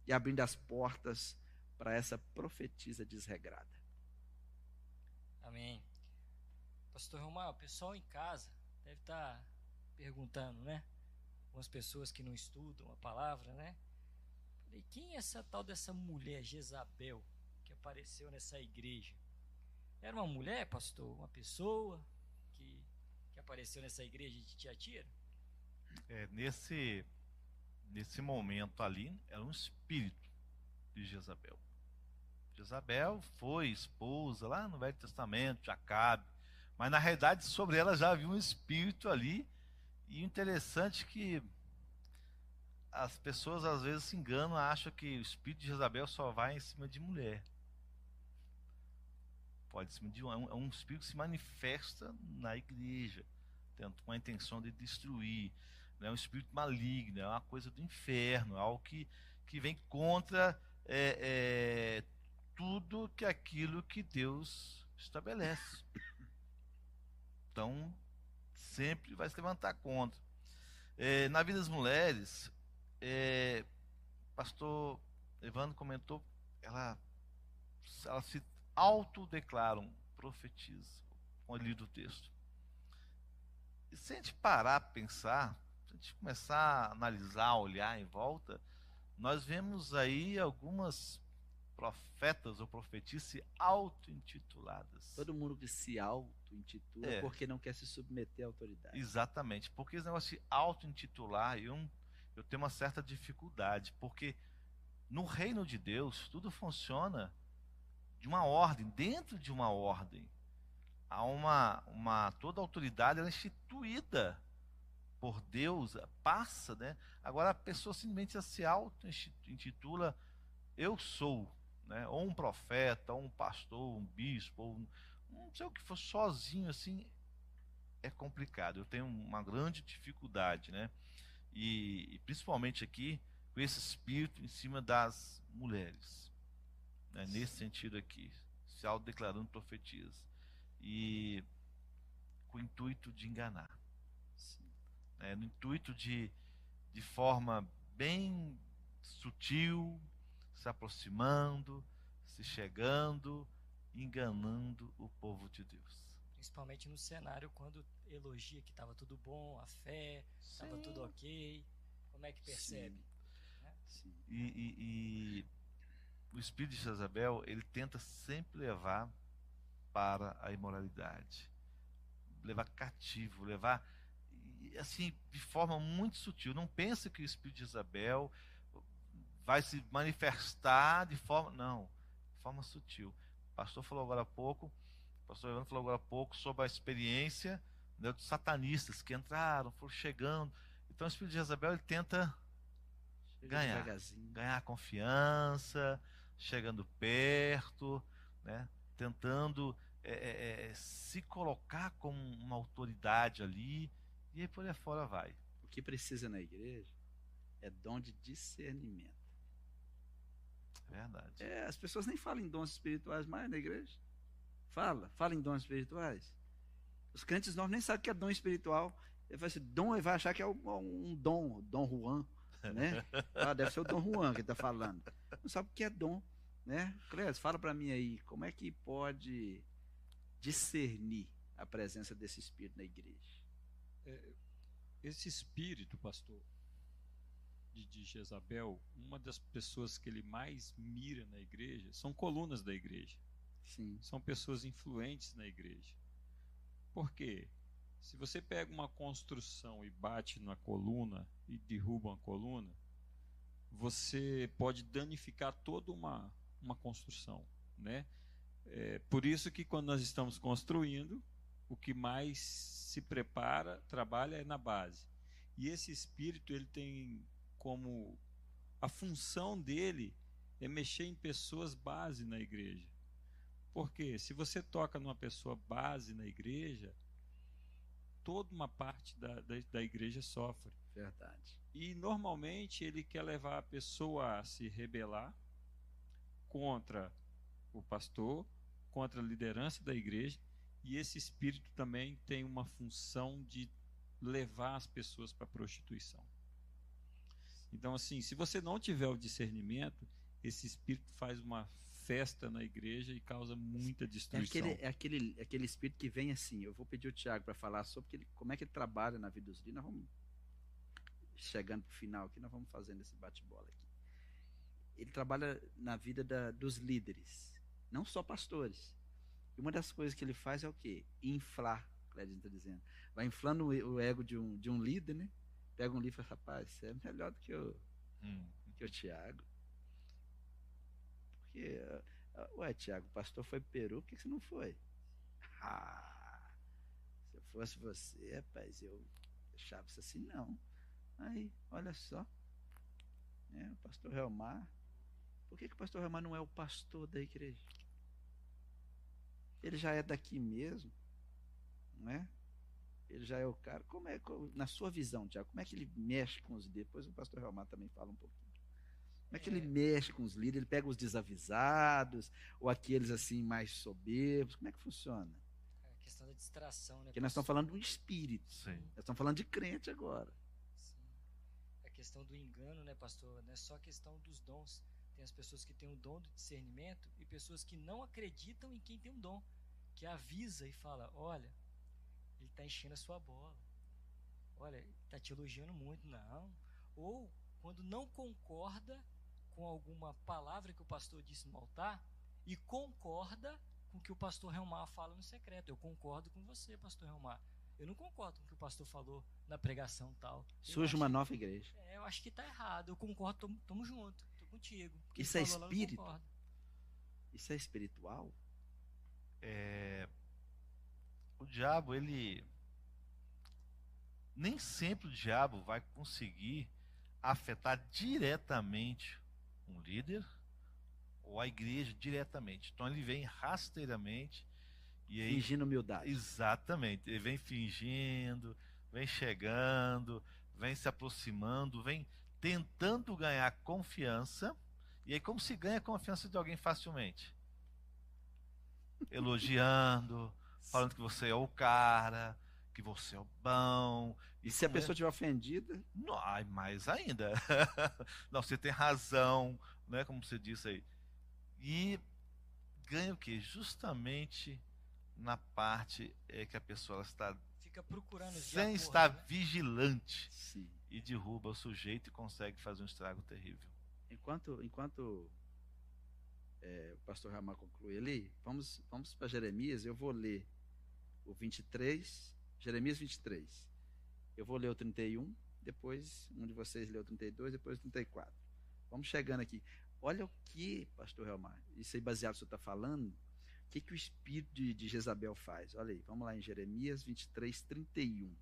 e abrindo as portas para essa profetisa desregrada. Amém. Pastor Romar, o pessoal em casa deve estar tá perguntando, né? Algumas pessoas que não estudam a palavra, né? Falei, quem é essa tal dessa mulher Jezabel que apareceu nessa igreja? Era uma mulher, pastor? Uma pessoa que, que apareceu nessa igreja de Tiatira? É, nesse, nesse momento ali, era um espírito de Jezabel. Jezabel foi esposa lá no Velho Testamento de Acabe, mas na realidade sobre ela já havia um espírito ali. E interessante é que as pessoas às vezes se enganam, acham que o espírito de Jezabel só vai em cima de mulher. Pode ser de um, é um espírito que se manifesta na igreja, tendo com a intenção de destruir. Né? É um espírito maligno, é uma coisa do inferno, é algo que, que vem contra é, é, tudo que aquilo que Deus estabelece. Então, sempre vai se levantar contra. É, na vida das mulheres, é, pastor Evandro comentou, ela, elas se autodeclaram, profetizam, com o do texto. E se a gente parar para pensar, se a gente começar a analisar, olhar em volta, nós vemos aí algumas profetas ou profetisas auto-intituladas. Todo mundo que se auto-intitula é. porque não quer se submeter à autoridade. Exatamente. Porque esse negócio de auto-intitular, eu eu tenho uma certa dificuldade, porque no reino de Deus tudo funciona de uma ordem, dentro de uma ordem. Há uma, uma toda autoridade é instituída por Deus, passa, né? Agora a pessoa simplesmente se auto-intitula eu sou, né? Ou um profeta, ou um pastor, um bispo, ou um, não sei o que for, sozinho assim, é complicado. Eu tenho uma grande dificuldade, né? E, e principalmente aqui com esse espírito em cima das mulheres, né? nesse sentido aqui, se autodeclarando profetiza e com o intuito de enganar, né? no intuito de, de forma bem sutil, se aproximando, se chegando, enganando o povo de Deus. Principalmente no cenário quando elogia que estava tudo bom, a fé, estava tudo ok. Como é que percebe? Sim. Né? E, e, e, o espírito de Jezabel, ele tenta sempre levar para a imoralidade, levar cativo, levar assim de forma muito sutil. Não pense que o espírito de Jezabel vai se manifestar de forma não, de forma sutil. O pastor falou agora há pouco, o pastor Evandro falou agora há pouco sobre a experiência né, dos satanistas que entraram, foram chegando. Então o espírito de Jezabel ele tenta Chega ganhar, ganhar confiança, chegando perto, né, tentando é, é, é, se colocar como uma autoridade ali, e aí por aí fora vai. O que precisa na igreja é dom de discernimento. Verdade. É, as pessoas nem falam em dons espirituais mais na igreja. Fala, fala em dons espirituais. Os crentes novos nem sabem o que é dom espiritual. Ele vai, ser dom, ele vai achar que é um, dom, Dom Juan, né? Ah, deve ser o Dom Juan que está falando. Não sabe o que é dom, né? Clécio, fala para mim aí, como é que pode discernir a presença desse espírito na igreja? É, esse espírito, pastor, de, de Jezabel, uma das pessoas que ele mais mira na igreja são colunas da igreja. Sim. São pessoas influentes na igreja. Por quê? Se você pega uma construção e bate na coluna e derruba uma coluna, você pode danificar toda uma, uma construção, né? É, por isso que quando nós estamos construindo, o que mais se prepara, trabalha é na base. E esse espírito ele tem como a função dele é mexer em pessoas base na igreja. Porque se você toca numa pessoa base na igreja, toda uma parte da, da, da, igreja sofre. Verdade. E normalmente ele quer levar a pessoa a se rebelar contra o pastor, contra a liderança da igreja, e esse espírito também tem uma função de levar as pessoas para a prostituição. Então, assim, se você não tiver o discernimento, esse espírito faz uma festa na igreja e causa muita destruição. É aquele, é aquele, é aquele espírito que vem assim. Eu vou pedir o Tiago para falar sobre ele, como é que ele trabalha na vida dos líderes. Nós vamos chegando para o final aqui, nós vamos fazendo esse bate-bola aqui. Ele trabalha na vida da, dos líderes, não só pastores. E uma das coisas que ele faz é o quê? Inflar, Clédio está dizendo. Vai inflando o ego de um, de um líder, né? Pega um livro e fala, rapaz, você é melhor do que o, hum. que o Tiago. Porque, uh, ué, Tiago, o pastor foi Peru, por que você não foi? Ah, se eu fosse você, rapaz, eu deixava isso assim, não. Aí, olha só. Né, o pastor Helmar. Por que, que o pastor Helmar não é o pastor da igreja? Ele já é daqui mesmo, não é? Ele já é o cara. Como é, na sua visão, Tiago, como é que ele mexe com os depois o pastor Helmar também fala um pouquinho. Como é que ele mexe com os líderes? Ele pega os desavisados ou aqueles assim mais soberbos? Como é que funciona? É a questão da distração, né? Porque nós estamos falando de um espírito. Sim. Nós estamos falando de crente agora. Sim. É a questão do engano, né, pastor? Não é só a questão dos dons. Tem as pessoas que têm o dom do discernimento e pessoas que não acreditam em quem tem o dom. Que avisa e fala: olha, ele está enchendo a sua bola. Olha, está te elogiando muito. Não. Ou quando não concorda com alguma palavra que o pastor disse no altar e concorda com o que o pastor Helmar fala no secreto. Eu concordo com você, pastor Helmar. Eu não concordo com o que o pastor falou na pregação tal. Surge uma nova igreja. É, eu acho que está errado. Eu concordo, tamo, tamo junto, tô contigo. Isso é espírito? Isso é espiritual? É... O diabo, ele. Nem sempre o diabo vai conseguir afetar diretamente um líder ou a igreja diretamente. Então ele vem rasteiramente E aí, Fingindo humildade. Exatamente. Ele vem fingindo, vem chegando, vem se aproximando, vem tentando ganhar confiança. E aí, como se ganha a confiança de alguém facilmente? Elogiando, falando que você é o cara, que você é o bom. E se a com pessoa estiver ofendida, não, ai, mais ainda. Não, você tem razão, né? Como você disse aí. E ganha o quê? Justamente na parte é, que a pessoa está Fica procurando sem acordo, estar né? vigilante sim. e derruba o sujeito e consegue fazer um estrago terrível. Enquanto, enquanto é, o pastor Ramar conclui ali, vamos, vamos para Jeremias. Eu vou ler o 23, Jeremias 23. Eu vou ler o 31, depois um de vocês lê o 32, depois o 34. Vamos chegando aqui. Olha o que, pastor Helmar, isso aí baseado no que você está falando, o que, que o espírito de, de Jezabel faz? Olha aí, vamos lá em Jeremias 23, 31.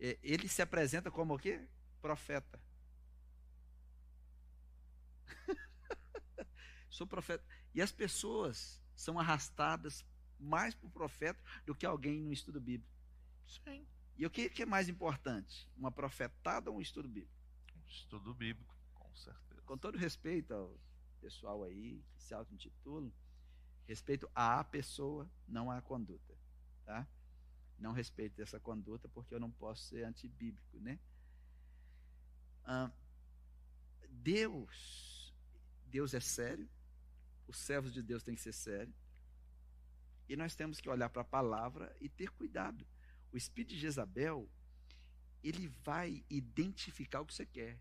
É, ele se apresenta como o quê? Profeta. Sou profeta. E as pessoas são arrastadas mais para o profeta do que alguém no estudo bíblico. Sim. E o que, que é mais importante? Uma profetada ou um estudo bíblico? Estudo bíblico, com certeza. Com todo respeito ao pessoal aí que se auto-intitulam, respeito à pessoa, não à conduta. Tá? Não respeito essa conduta porque eu não posso ser antibíblico, né? Ah, Deus, Deus é sério, os servos de Deus têm que ser sérios, e nós temos que olhar para a palavra e ter cuidado. O espírito de Jezabel, ele vai identificar o que você quer.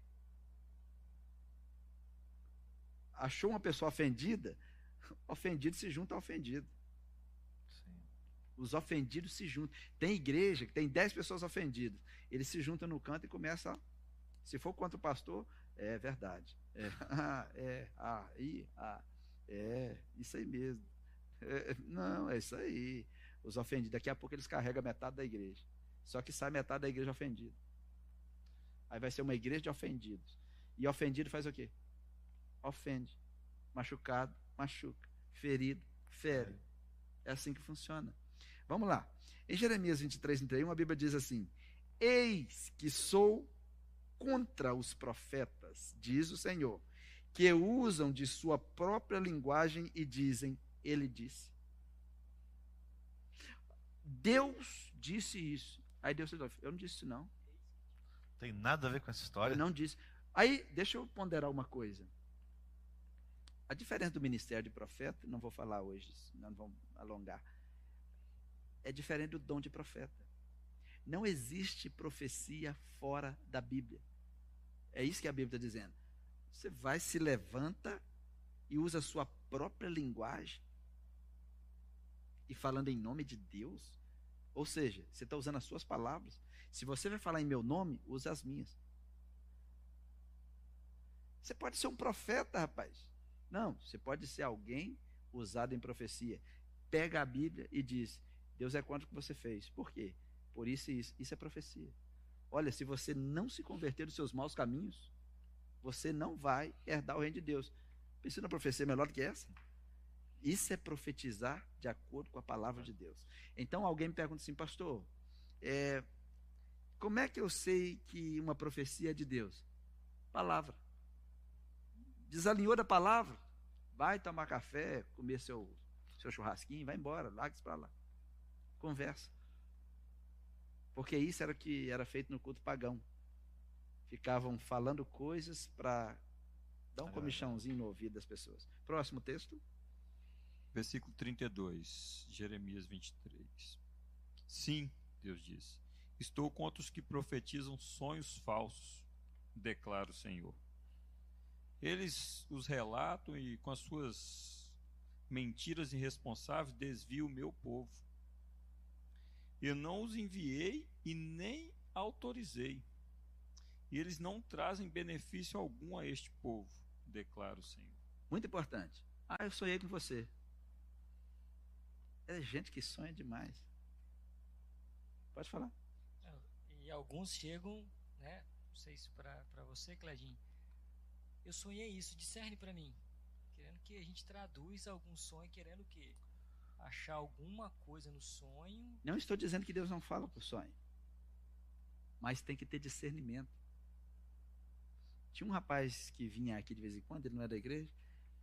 Achou uma pessoa ofendida? Ofendido se junta ao ofendido. Sim. Os ofendidos se juntam. Tem igreja que tem 10 pessoas ofendidas. Eles se juntam no canto e começam a. Se for contra o pastor, é verdade. É, ah, é, ah, e, ah, é, isso aí mesmo. É, não, é isso aí. Os ofendidos. Daqui a pouco eles carregam metade da igreja. Só que sai metade da igreja ofendida. Aí vai ser uma igreja de ofendidos. E ofendido faz o quê? Ofende. Machucado, machuca. Ferido, fere. É assim que funciona. Vamos lá. Em Jeremias 23, 31, a Bíblia diz assim: Eis que sou contra os profetas, diz o Senhor, que usam de sua própria linguagem e dizem: Ele disse. Deus disse isso. Aí Deus disse: Eu não disse isso, não. Tem nada a ver com essa história. Eu não disse. Aí, deixa eu ponderar uma coisa. A diferença do ministério de profeta, não vou falar hoje, não vamos alongar, é diferente do dom de profeta. Não existe profecia fora da Bíblia. É isso que a Bíblia está dizendo. Você vai, se levanta e usa a sua própria linguagem e falando em nome de Deus. Ou seja, você está usando as suas palavras. Se você vai falar em meu nome, use as minhas. Você pode ser um profeta, rapaz. Não, você pode ser alguém usado em profecia. Pega a Bíblia e diz: Deus é contra o que você fez. Por quê? Por isso e isso. Isso é profecia. Olha, se você não se converter dos seus maus caminhos, você não vai herdar o reino de Deus. Pensa na profecia melhor do que essa? Isso é profetizar de acordo com a palavra de Deus. Então alguém me pergunta assim, pastor, é, como é que eu sei que uma profecia é de Deus? Palavra. Desalinhou da palavra? Vai tomar café, comer seu, seu churrasquinho, vai embora, larga para lá. Conversa. Porque isso era o que era feito no culto pagão. Ficavam falando coisas para dar um comichãozinho no ouvido das pessoas. Próximo texto. Versículo 32, Jeremias 23. Sim, Deus disse, estou contra os que profetizam sonhos falsos, declara o Senhor. Eles os relatam e, com as suas mentiras irresponsáveis, desviam o meu povo. Eu não os enviei e nem autorizei. E eles não trazem benefício algum a este povo, declara o Senhor. Muito importante. Ah, eu sonhei com você. É gente que sonha demais. Pode falar. E alguns chegam, né? Não sei se para você, Cledinho. Eu sonhei isso, discerne para mim. Querendo que a gente traduz algum sonho, querendo o quê? achar alguma coisa no sonho. Não estou dizendo que Deus não fala por sonho. Mas tem que ter discernimento. Tinha um rapaz que vinha aqui de vez em quando, ele não era da igreja.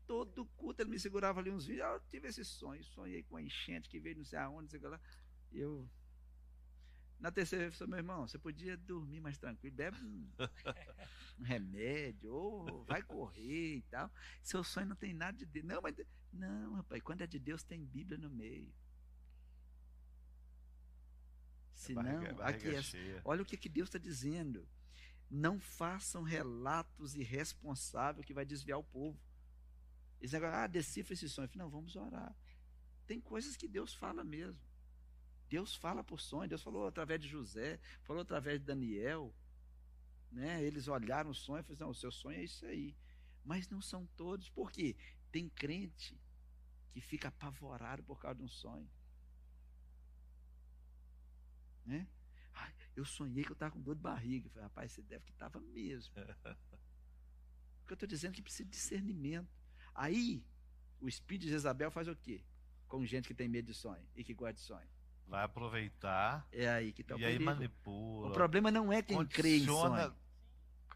Todo culto ele me segurava ali uns vídeos. Ah, eu tive esse sonho, sonhei com a enchente que veio não sei aonde, não sei lá. E eu. Na terceira vez, meu irmão, você podia dormir mais tranquilo, bebe um, um remédio, ou vai correr e tal. Seu sonho não tem nada de Deus. Não, mas. Não, rapaz, quando é de Deus tem Bíblia no meio. Se não, aqui é, olha o que, que Deus está dizendo. Não façam relatos irresponsáveis que vai desviar o povo. Esse negócio, ah, decifra esse sonho. Falei, não, vamos orar. Tem coisas que Deus fala mesmo. Deus fala por sonho. Deus falou através de José, falou através de Daniel. Né? Eles olharam o sonho e falaram, não, o seu sonho é isso aí. Mas não são todos. Por quê? Tem crente que fica apavorado por causa de um sonho. Né? Ai, eu sonhei que eu estava com dor de barriga. Eu falei, rapaz, você deve que estava mesmo. Porque eu estou dizendo que precisa de discernimento. Aí, o espírito de Jezabel faz o quê? Com gente que tem medo de sonho e que gosta de sonho. Vai aproveitar. É aí que está o E aí manipula. O problema não é quem crê em sonho.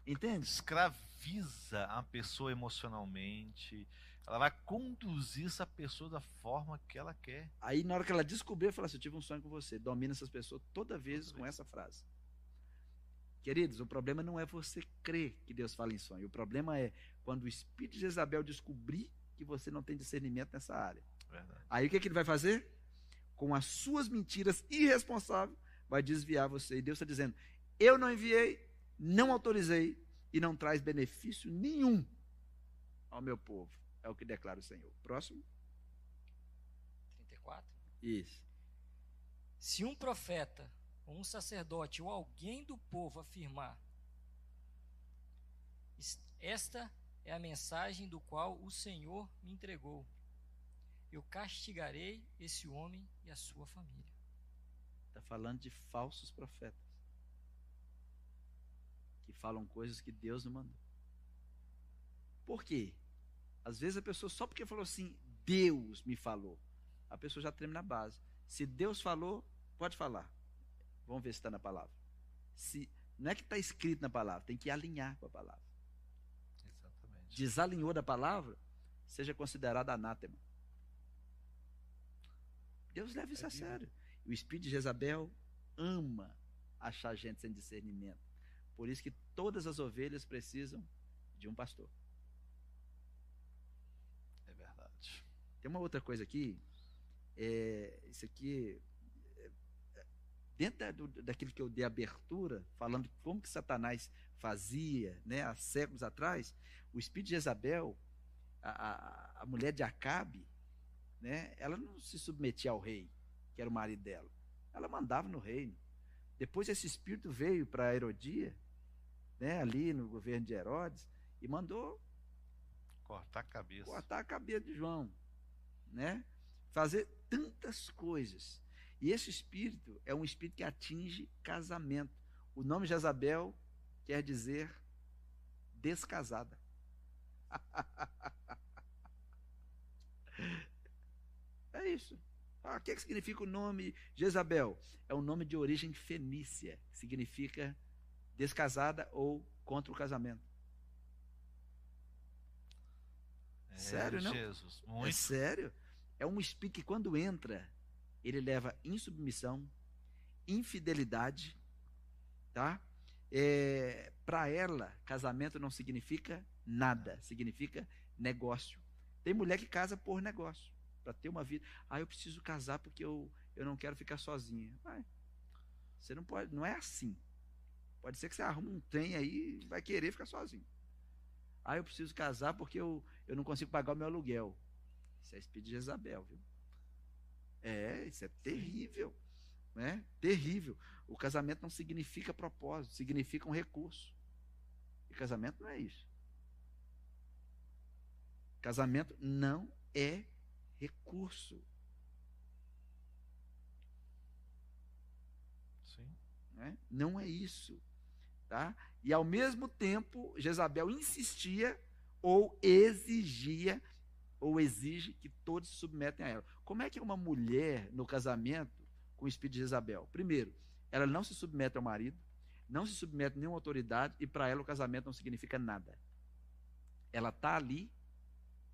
Entende? Escraviza a pessoa emocionalmente. Ela vai conduzir essa pessoa da forma que ela quer. Aí, na hora que ela descobrir, fala assim: Eu tive um sonho com você. Domina essas pessoas toda vez toda com vez. essa frase. Queridos, o problema não é você crer que Deus fala em sonho. O problema é quando o espírito de Isabel descobrir que você não tem discernimento nessa área. Verdade. Aí o que, que ele vai fazer? Com as suas mentiras irresponsáveis, vai desviar você. E Deus está dizendo: Eu não enviei, não autorizei e não traz benefício nenhum ao meu povo. É o que declara o Senhor. Próximo. 34. Isso. Se um profeta ou um sacerdote ou alguém do povo afirmar: Esta é a mensagem do qual o Senhor me entregou. Eu castigarei esse homem e a sua família. Está falando de falsos profetas que falam coisas que Deus não mandou. Por quê? Às vezes a pessoa, só porque falou assim, Deus me falou, a pessoa já treme na base. Se Deus falou, pode falar. Vamos ver se está na palavra. Se, não é que está escrito na palavra, tem que alinhar com a palavra. Exatamente. Desalinhou da palavra, seja considerado anátema. Deus leva isso é a sério. O espírito de Jezabel ama achar gente sem discernimento. Por isso que todas as ovelhas precisam de um pastor. É verdade. Tem uma outra coisa aqui. É, isso aqui dentro da, do, daquilo que eu dei abertura, falando como que Satanás fazia, né, há séculos atrás, o espírito de Jezabel, a, a, a mulher de Acabe, né, ela não se submetia ao rei, que era o marido dela. Ela mandava no reino. Depois esse espírito veio para Herodia, né, ali no governo de Herodes, e mandou cortar a cabeça. Cortar a cabeça de João, né? Fazer tantas coisas. E esse espírito é um espírito que atinge casamento. O nome Jezabel quer dizer descasada. é isso. Ah, o que, é que significa o nome Jezabel? É um nome de origem fenícia, significa descasada ou contra o casamento. É, sério, não? Jesus, muito. É sério. É um espírito que quando entra ele leva insubmissão, infidelidade, tá? É, Para ela, casamento não significa nada, significa negócio. Tem mulher que casa por negócio, para ter uma vida. Ah, eu preciso casar porque eu, eu não quero ficar sozinha. Vai. Você não pode, não é assim. Pode ser que você arruma um trem aí e vai querer ficar sozinho. Ah, eu preciso casar porque eu, eu não consigo pagar o meu aluguel. Isso é espírito de Jezabel, viu? É, isso é terrível. Né? Terrível. O casamento não significa propósito, significa um recurso. E casamento não é isso. Casamento não é recurso. Sim. Né? Não é isso. Tá? E ao mesmo tempo, Jezabel insistia ou exigia ou exige que todos se submetem a ela. Como é que uma mulher no casamento com o espírito de Jezabel? Primeiro, ela não se submete ao marido, não se submete a nenhuma autoridade e para ela o casamento não significa nada. Ela está ali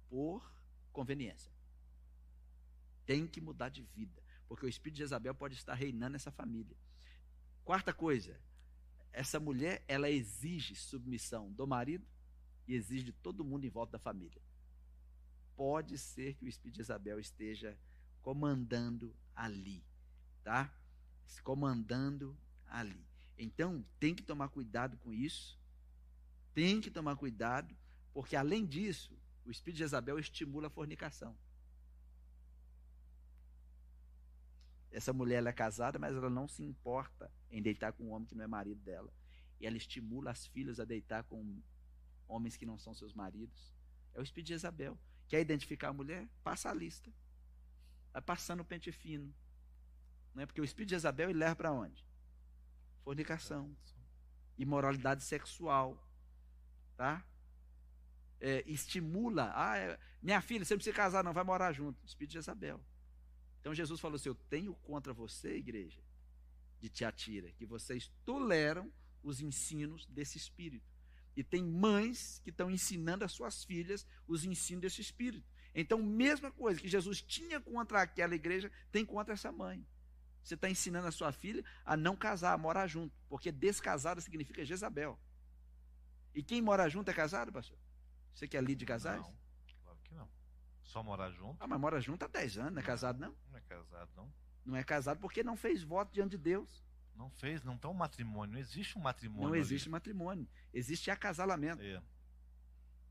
por conveniência. Tem que mudar de vida, porque o espírito de Jezabel pode estar reinando nessa família. Quarta coisa, essa mulher, ela exige submissão do marido e exige de todo mundo em volta da família. Pode ser que o espírito de Isabel esteja comandando ali, tá? Comandando ali. Então, tem que tomar cuidado com isso. Tem que tomar cuidado, porque além disso, o espírito de Isabel estimula a fornicação. Essa mulher ela é casada, mas ela não se importa em deitar com um homem que não é marido dela. E ela estimula as filhas a deitar com homens que não são seus maridos. É o espírito de Isabel. Quer identificar a mulher? Passa a lista. Vai passando o pente fino. Não é? Porque o espírito de Isabel ele leva para onde? Fornicação. Imoralidade sexual. Tá? É, estimula. Ah, é, minha filha, você não precisa casar, não, vai morar junto. Espírito de Isabel. Então Jesus falou assim: Eu tenho contra você, igreja, de Tiatira, que vocês toleram os ensinos desse espírito. E tem mães que estão ensinando às suas filhas os ensinos desse espírito. Então, mesma coisa que Jesus tinha contra aquela igreja, tem contra essa mãe. Você está ensinando a sua filha a não casar, a morar junto, porque descasada significa Jezabel. E quem mora junto é casado, pastor? Você que é líder de casais? Não, claro que não. Só morar junto? Ah, mas mora junto há 10 anos, não é casado não? Não é casado, não. Não é casado porque não fez voto diante de Deus. Não fez, não tem um matrimônio, não existe um matrimônio. Não ali. existe matrimônio, existe acasalamento. É.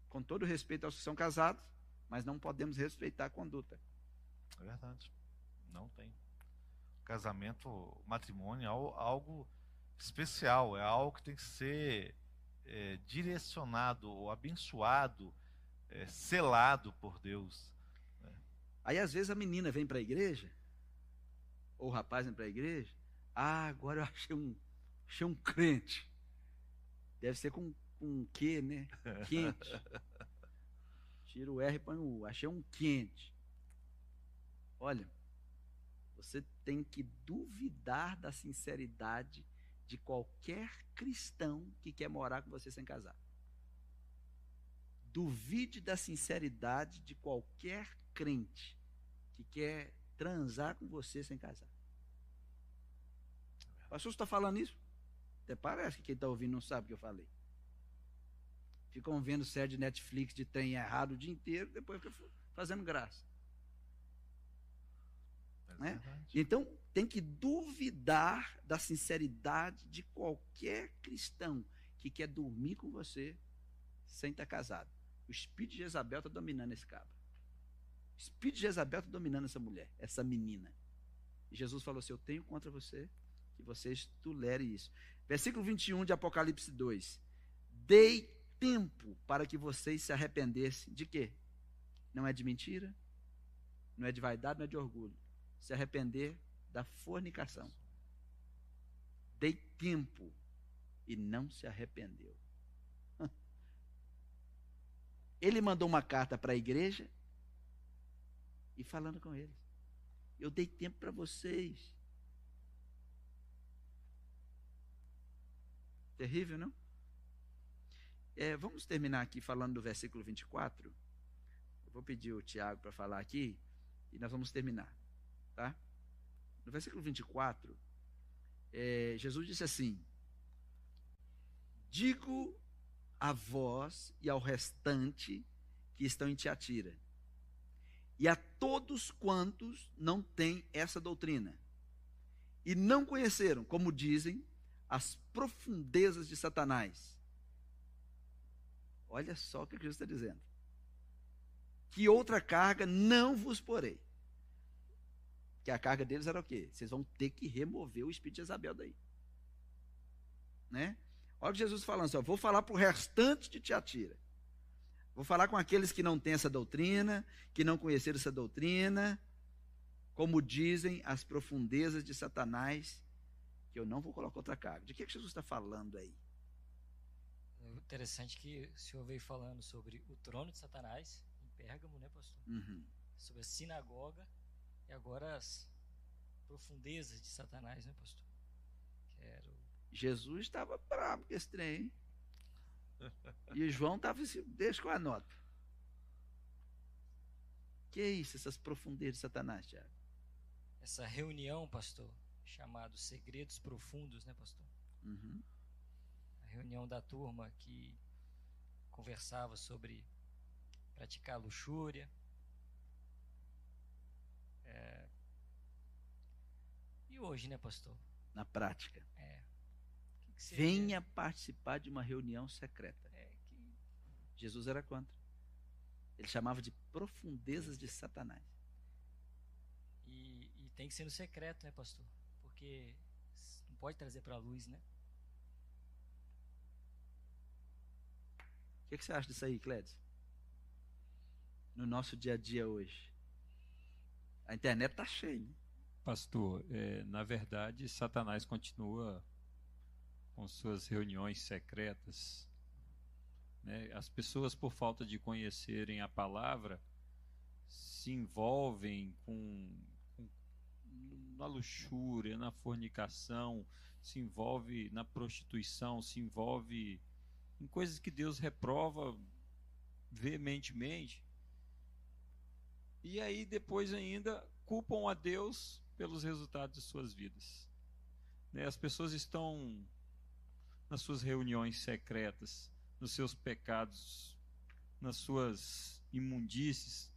Com todo respeito aos que são casados, mas não podemos respeitar a conduta. É verdade. Não tem. Casamento, matrimônio é al- algo especial, é algo que tem que ser é, direcionado ou abençoado, é, selado por Deus. Aí às vezes a menina vem para a igreja, ou o rapaz vem para a igreja, ah, agora eu achei um, achei um crente. Deve ser com, com um Q, né? Quente. Tira o R e põe o U. Achei um quente. Olha, você tem que duvidar da sinceridade de qualquer cristão que quer morar com você sem casar. Duvide da sinceridade de qualquer crente que quer transar com você sem casar. Pastor está falando isso? Até parece que quem está ouvindo não sabe o que eu falei. Ficam vendo série de Netflix de trem errado o dia inteiro, depois fica fazendo graça. É Né? Então, tem que duvidar da sinceridade de qualquer cristão que quer dormir com você sem estar casado. O espírito de Jezabel está dominando esse cabra. O espírito de Jezabel está dominando essa mulher, essa menina. E Jesus falou assim: Eu tenho contra você que vocês tolerem isso. Versículo 21 de Apocalipse 2. Dei tempo para que vocês se arrependessem. De quê? Não é de mentira, não é de vaidade, não é de orgulho. Se arrepender da fornicação. Dei tempo e não se arrependeu. Ele mandou uma carta para a igreja e falando com eles. Eu dei tempo para vocês. Terrível, não? É, vamos terminar aqui falando do versículo 24. Eu vou pedir o Tiago para falar aqui e nós vamos terminar. Tá? No versículo 24, é, Jesus disse assim: Digo a vós e ao restante que estão em Tiatira, e a todos quantos não têm essa doutrina, e não conheceram, como dizem, as profundezas de Satanás. Olha só o que Jesus está dizendo. Que outra carga não vos porei. Que a carga deles era o quê? Vocês vão ter que remover o espírito de Isabel daí. Né? Olha o que Jesus falando assim, ó, vou falar para o restante de Tiatira. Vou falar com aqueles que não têm essa doutrina, que não conheceram essa doutrina, como dizem as profundezas de Satanás, que eu não vou colocar outra carga. De que, que Jesus está falando aí? Interessante que o senhor veio falando sobre o trono de Satanás em Pérgamo, né, pastor? Uhum. Sobre a sinagoga e agora as profundezas de Satanás, né, pastor? Quero. Jesus estava bravo com esse trem. hein? E João estava assim, deixa que eu anoto. Que é isso, essas profundezas de Satanás, Tiago? Essa reunião, pastor, chamado Segredos Profundos, né, pastor? Uhum. A reunião da turma que conversava sobre praticar luxúria. É, E hoje, né, pastor? Na prática. É. Que que seria? Venha participar de uma reunião secreta. É, que Jesus era contra. Ele chamava de profundezas de Satanás. E, e tem que ser no secreto, né, pastor? Porque não pode trazer para a luz, né? O que, que você acha disso aí, Clédio? No nosso dia a dia hoje. A internet está cheia. Pastor, é, na verdade, Satanás continua com suas reuniões secretas. né? As pessoas, por falta de conhecerem a palavra, se envolvem com, com- na luxúria, na fornicação, se envolve na prostituição, se envolve em coisas que Deus reprova veementemente. E aí depois ainda culpam a Deus pelos resultados de suas vidas. Né, As pessoas estão nas suas reuniões secretas, nos seus pecados, nas suas imundícies,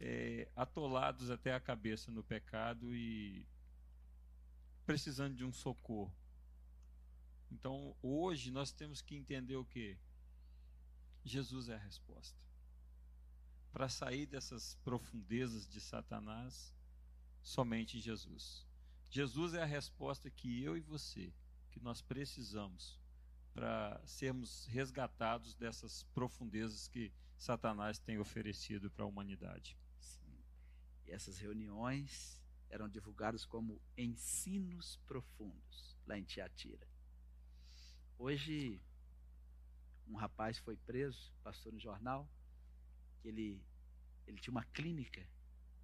é, atolados até a cabeça no pecado e precisando de um socorro. Então, hoje nós temos que entender o que? Jesus é a resposta. Para sair dessas profundezas de Satanás, somente Jesus. Jesus é a resposta que eu e você, que nós precisamos para sermos resgatados dessas profundezas que Satanás tem oferecido para a humanidade. E essas reuniões eram divulgadas como ensinos profundos, lá em Tiatira. Hoje, um rapaz foi preso, passou no jornal, que ele, ele tinha uma clínica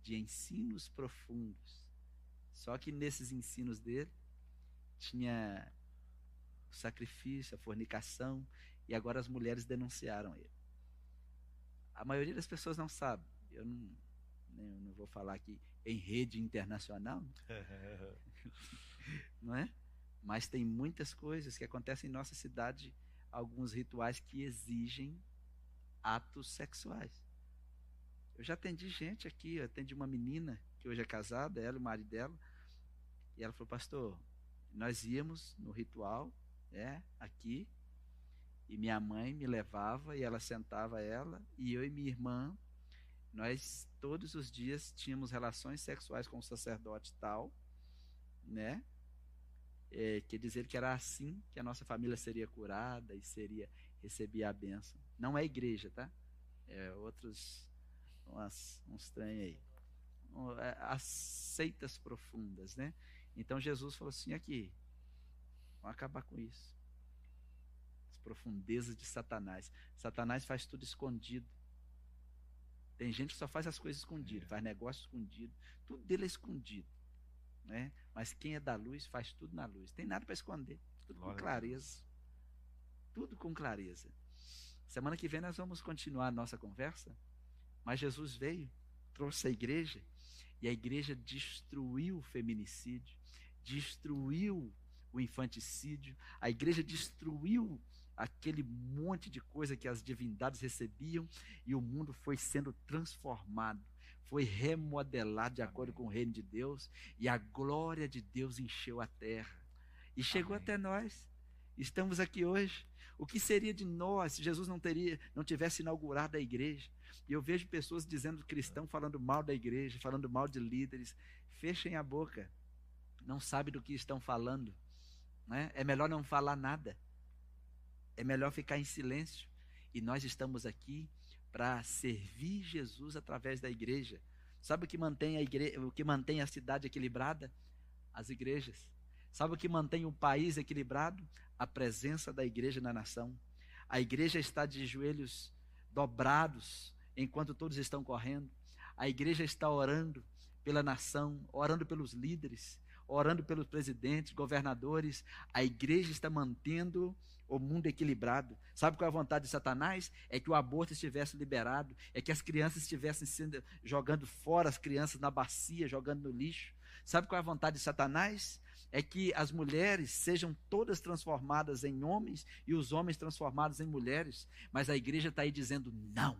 de ensinos profundos. Só que nesses ensinos dele tinha o sacrifício, a fornicação, e agora as mulheres denunciaram ele. A maioria das pessoas não sabe. Eu não, nem- eu não vou falar aqui em rede internacional, não é? Mas tem muitas coisas que acontecem em nossa cidade, alguns rituais que exigem atos sexuais. Eu já atendi gente aqui, eu atendi uma menina que hoje é casada, ela e o marido dela, e ela falou, pastor, nós íamos no ritual, né, aqui, e minha mãe me levava e ela sentava ela, e eu e minha irmã, nós todos os dias tínhamos relações sexuais com o sacerdote tal, né? É, quer dizer que era assim que a nossa família seria curada e seria recebia a bênção. Não é igreja, tá? É outros umas, uns trem aí. É, As seitas profundas, né? Então Jesus falou assim aqui, vamos acabar com isso. As profundezas de Satanás. Satanás faz tudo escondido. Tem gente que só faz as coisas escondidas, É. faz negócio escondido, tudo dele é escondido, né? Mas quem é da luz faz tudo na luz. Tem nada para esconder, tudo Glória com clareza. Tudo com clareza. Semana que vem nós vamos continuar a nossa conversa, mas Jesus veio, trouxe a igreja, e a igreja destruiu o feminicídio, destruiu o infanticídio, a igreja destruiu aquele monte de coisa que as divindades recebiam e o mundo foi sendo transformado, foi remodelado de acordo Amém. com o reino de Deus e a glória de Deus encheu a terra e chegou Amém. até nós. Estamos aqui hoje. O que seria de nós se Jesus não teria, não tivesse inaugurado a igreja? E eu vejo pessoas dizendo cristão falando mal da igreja, falando mal de líderes. Fechem a boca. Não sabe do que estão falando. Né? É melhor não falar nada. É melhor ficar em silêncio. E nós estamos aqui para servir Jesus através da igreja. Sabe o que mantém a igreja, o que mantém a cidade equilibrada? As igrejas. Sabe o que mantém o país equilibrado? A presença da igreja na nação. A igreja está de joelhos dobrados enquanto todos estão correndo. A igreja está orando pela nação, orando pelos líderes, orando pelos presidentes, governadores. A igreja está mantendo o mundo equilibrado. Sabe qual é a vontade de Satanás? É que o aborto estivesse liberado, é que as crianças estivessem sendo, jogando fora as crianças na bacia, jogando no lixo. Sabe qual é a vontade de Satanás? É que as mulheres sejam todas transformadas em homens e os homens transformados em mulheres. Mas a igreja está aí dizendo: não,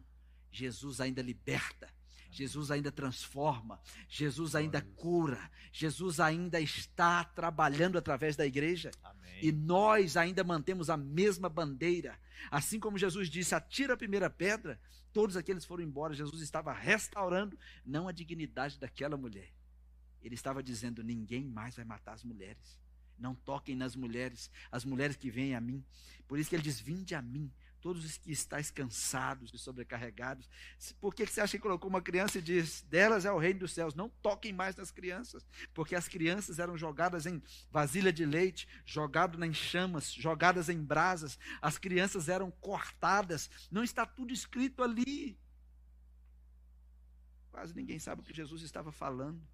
Jesus ainda liberta. Jesus ainda transforma, Jesus ainda cura, Jesus ainda está trabalhando através da igreja. Amém. E nós ainda mantemos a mesma bandeira. Assim como Jesus disse: atira a primeira pedra, todos aqueles foram embora. Jesus estava restaurando não a dignidade daquela mulher. Ele estava dizendo: ninguém mais vai matar as mulheres. Não toquem nas mulheres, as mulheres que vêm a mim. Por isso que ele diz: vinde a mim, todos os que estáis cansados e sobrecarregados. Por que você acha que colocou uma criança e diz: delas é o reino dos céus? Não toquem mais nas crianças, porque as crianças eram jogadas em vasilha de leite, jogadas em chamas, jogadas em brasas, as crianças eram cortadas. Não está tudo escrito ali. Quase ninguém sabe o que Jesus estava falando.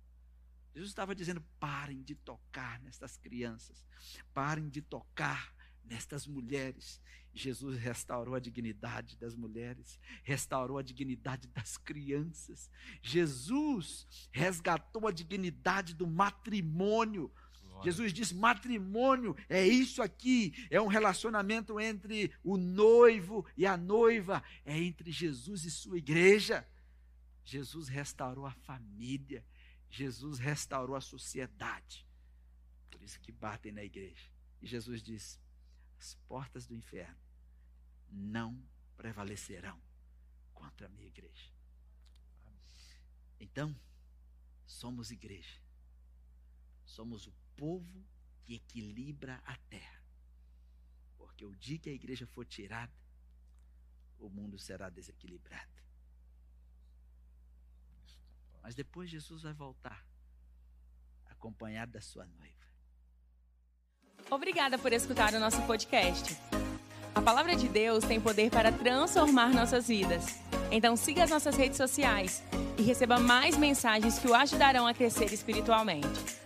Jesus estava dizendo: parem de tocar nestas crianças, parem de tocar nestas mulheres. Jesus restaurou a dignidade das mulheres, restaurou a dignidade das crianças. Jesus resgatou a dignidade do matrimônio. Jesus disse: matrimônio é isso aqui, é um relacionamento entre o noivo e a noiva, é entre Jesus e sua igreja. Jesus restaurou a família, Jesus restaurou a sociedade. Por isso que batem na igreja. E Jesus diz: as portas do inferno não prevalecerão contra a minha igreja. Então, somos igreja. Somos o povo que equilibra a terra. Porque o dia que a igreja for tirada, o mundo será desequilibrado. Mas depois Jesus vai voltar, acompanhado da sua noiva. Obrigada por escutar o nosso podcast. A palavra de Deus tem poder para transformar nossas vidas. Então siga as nossas redes sociais e receba mais mensagens que o ajudarão a crescer espiritualmente.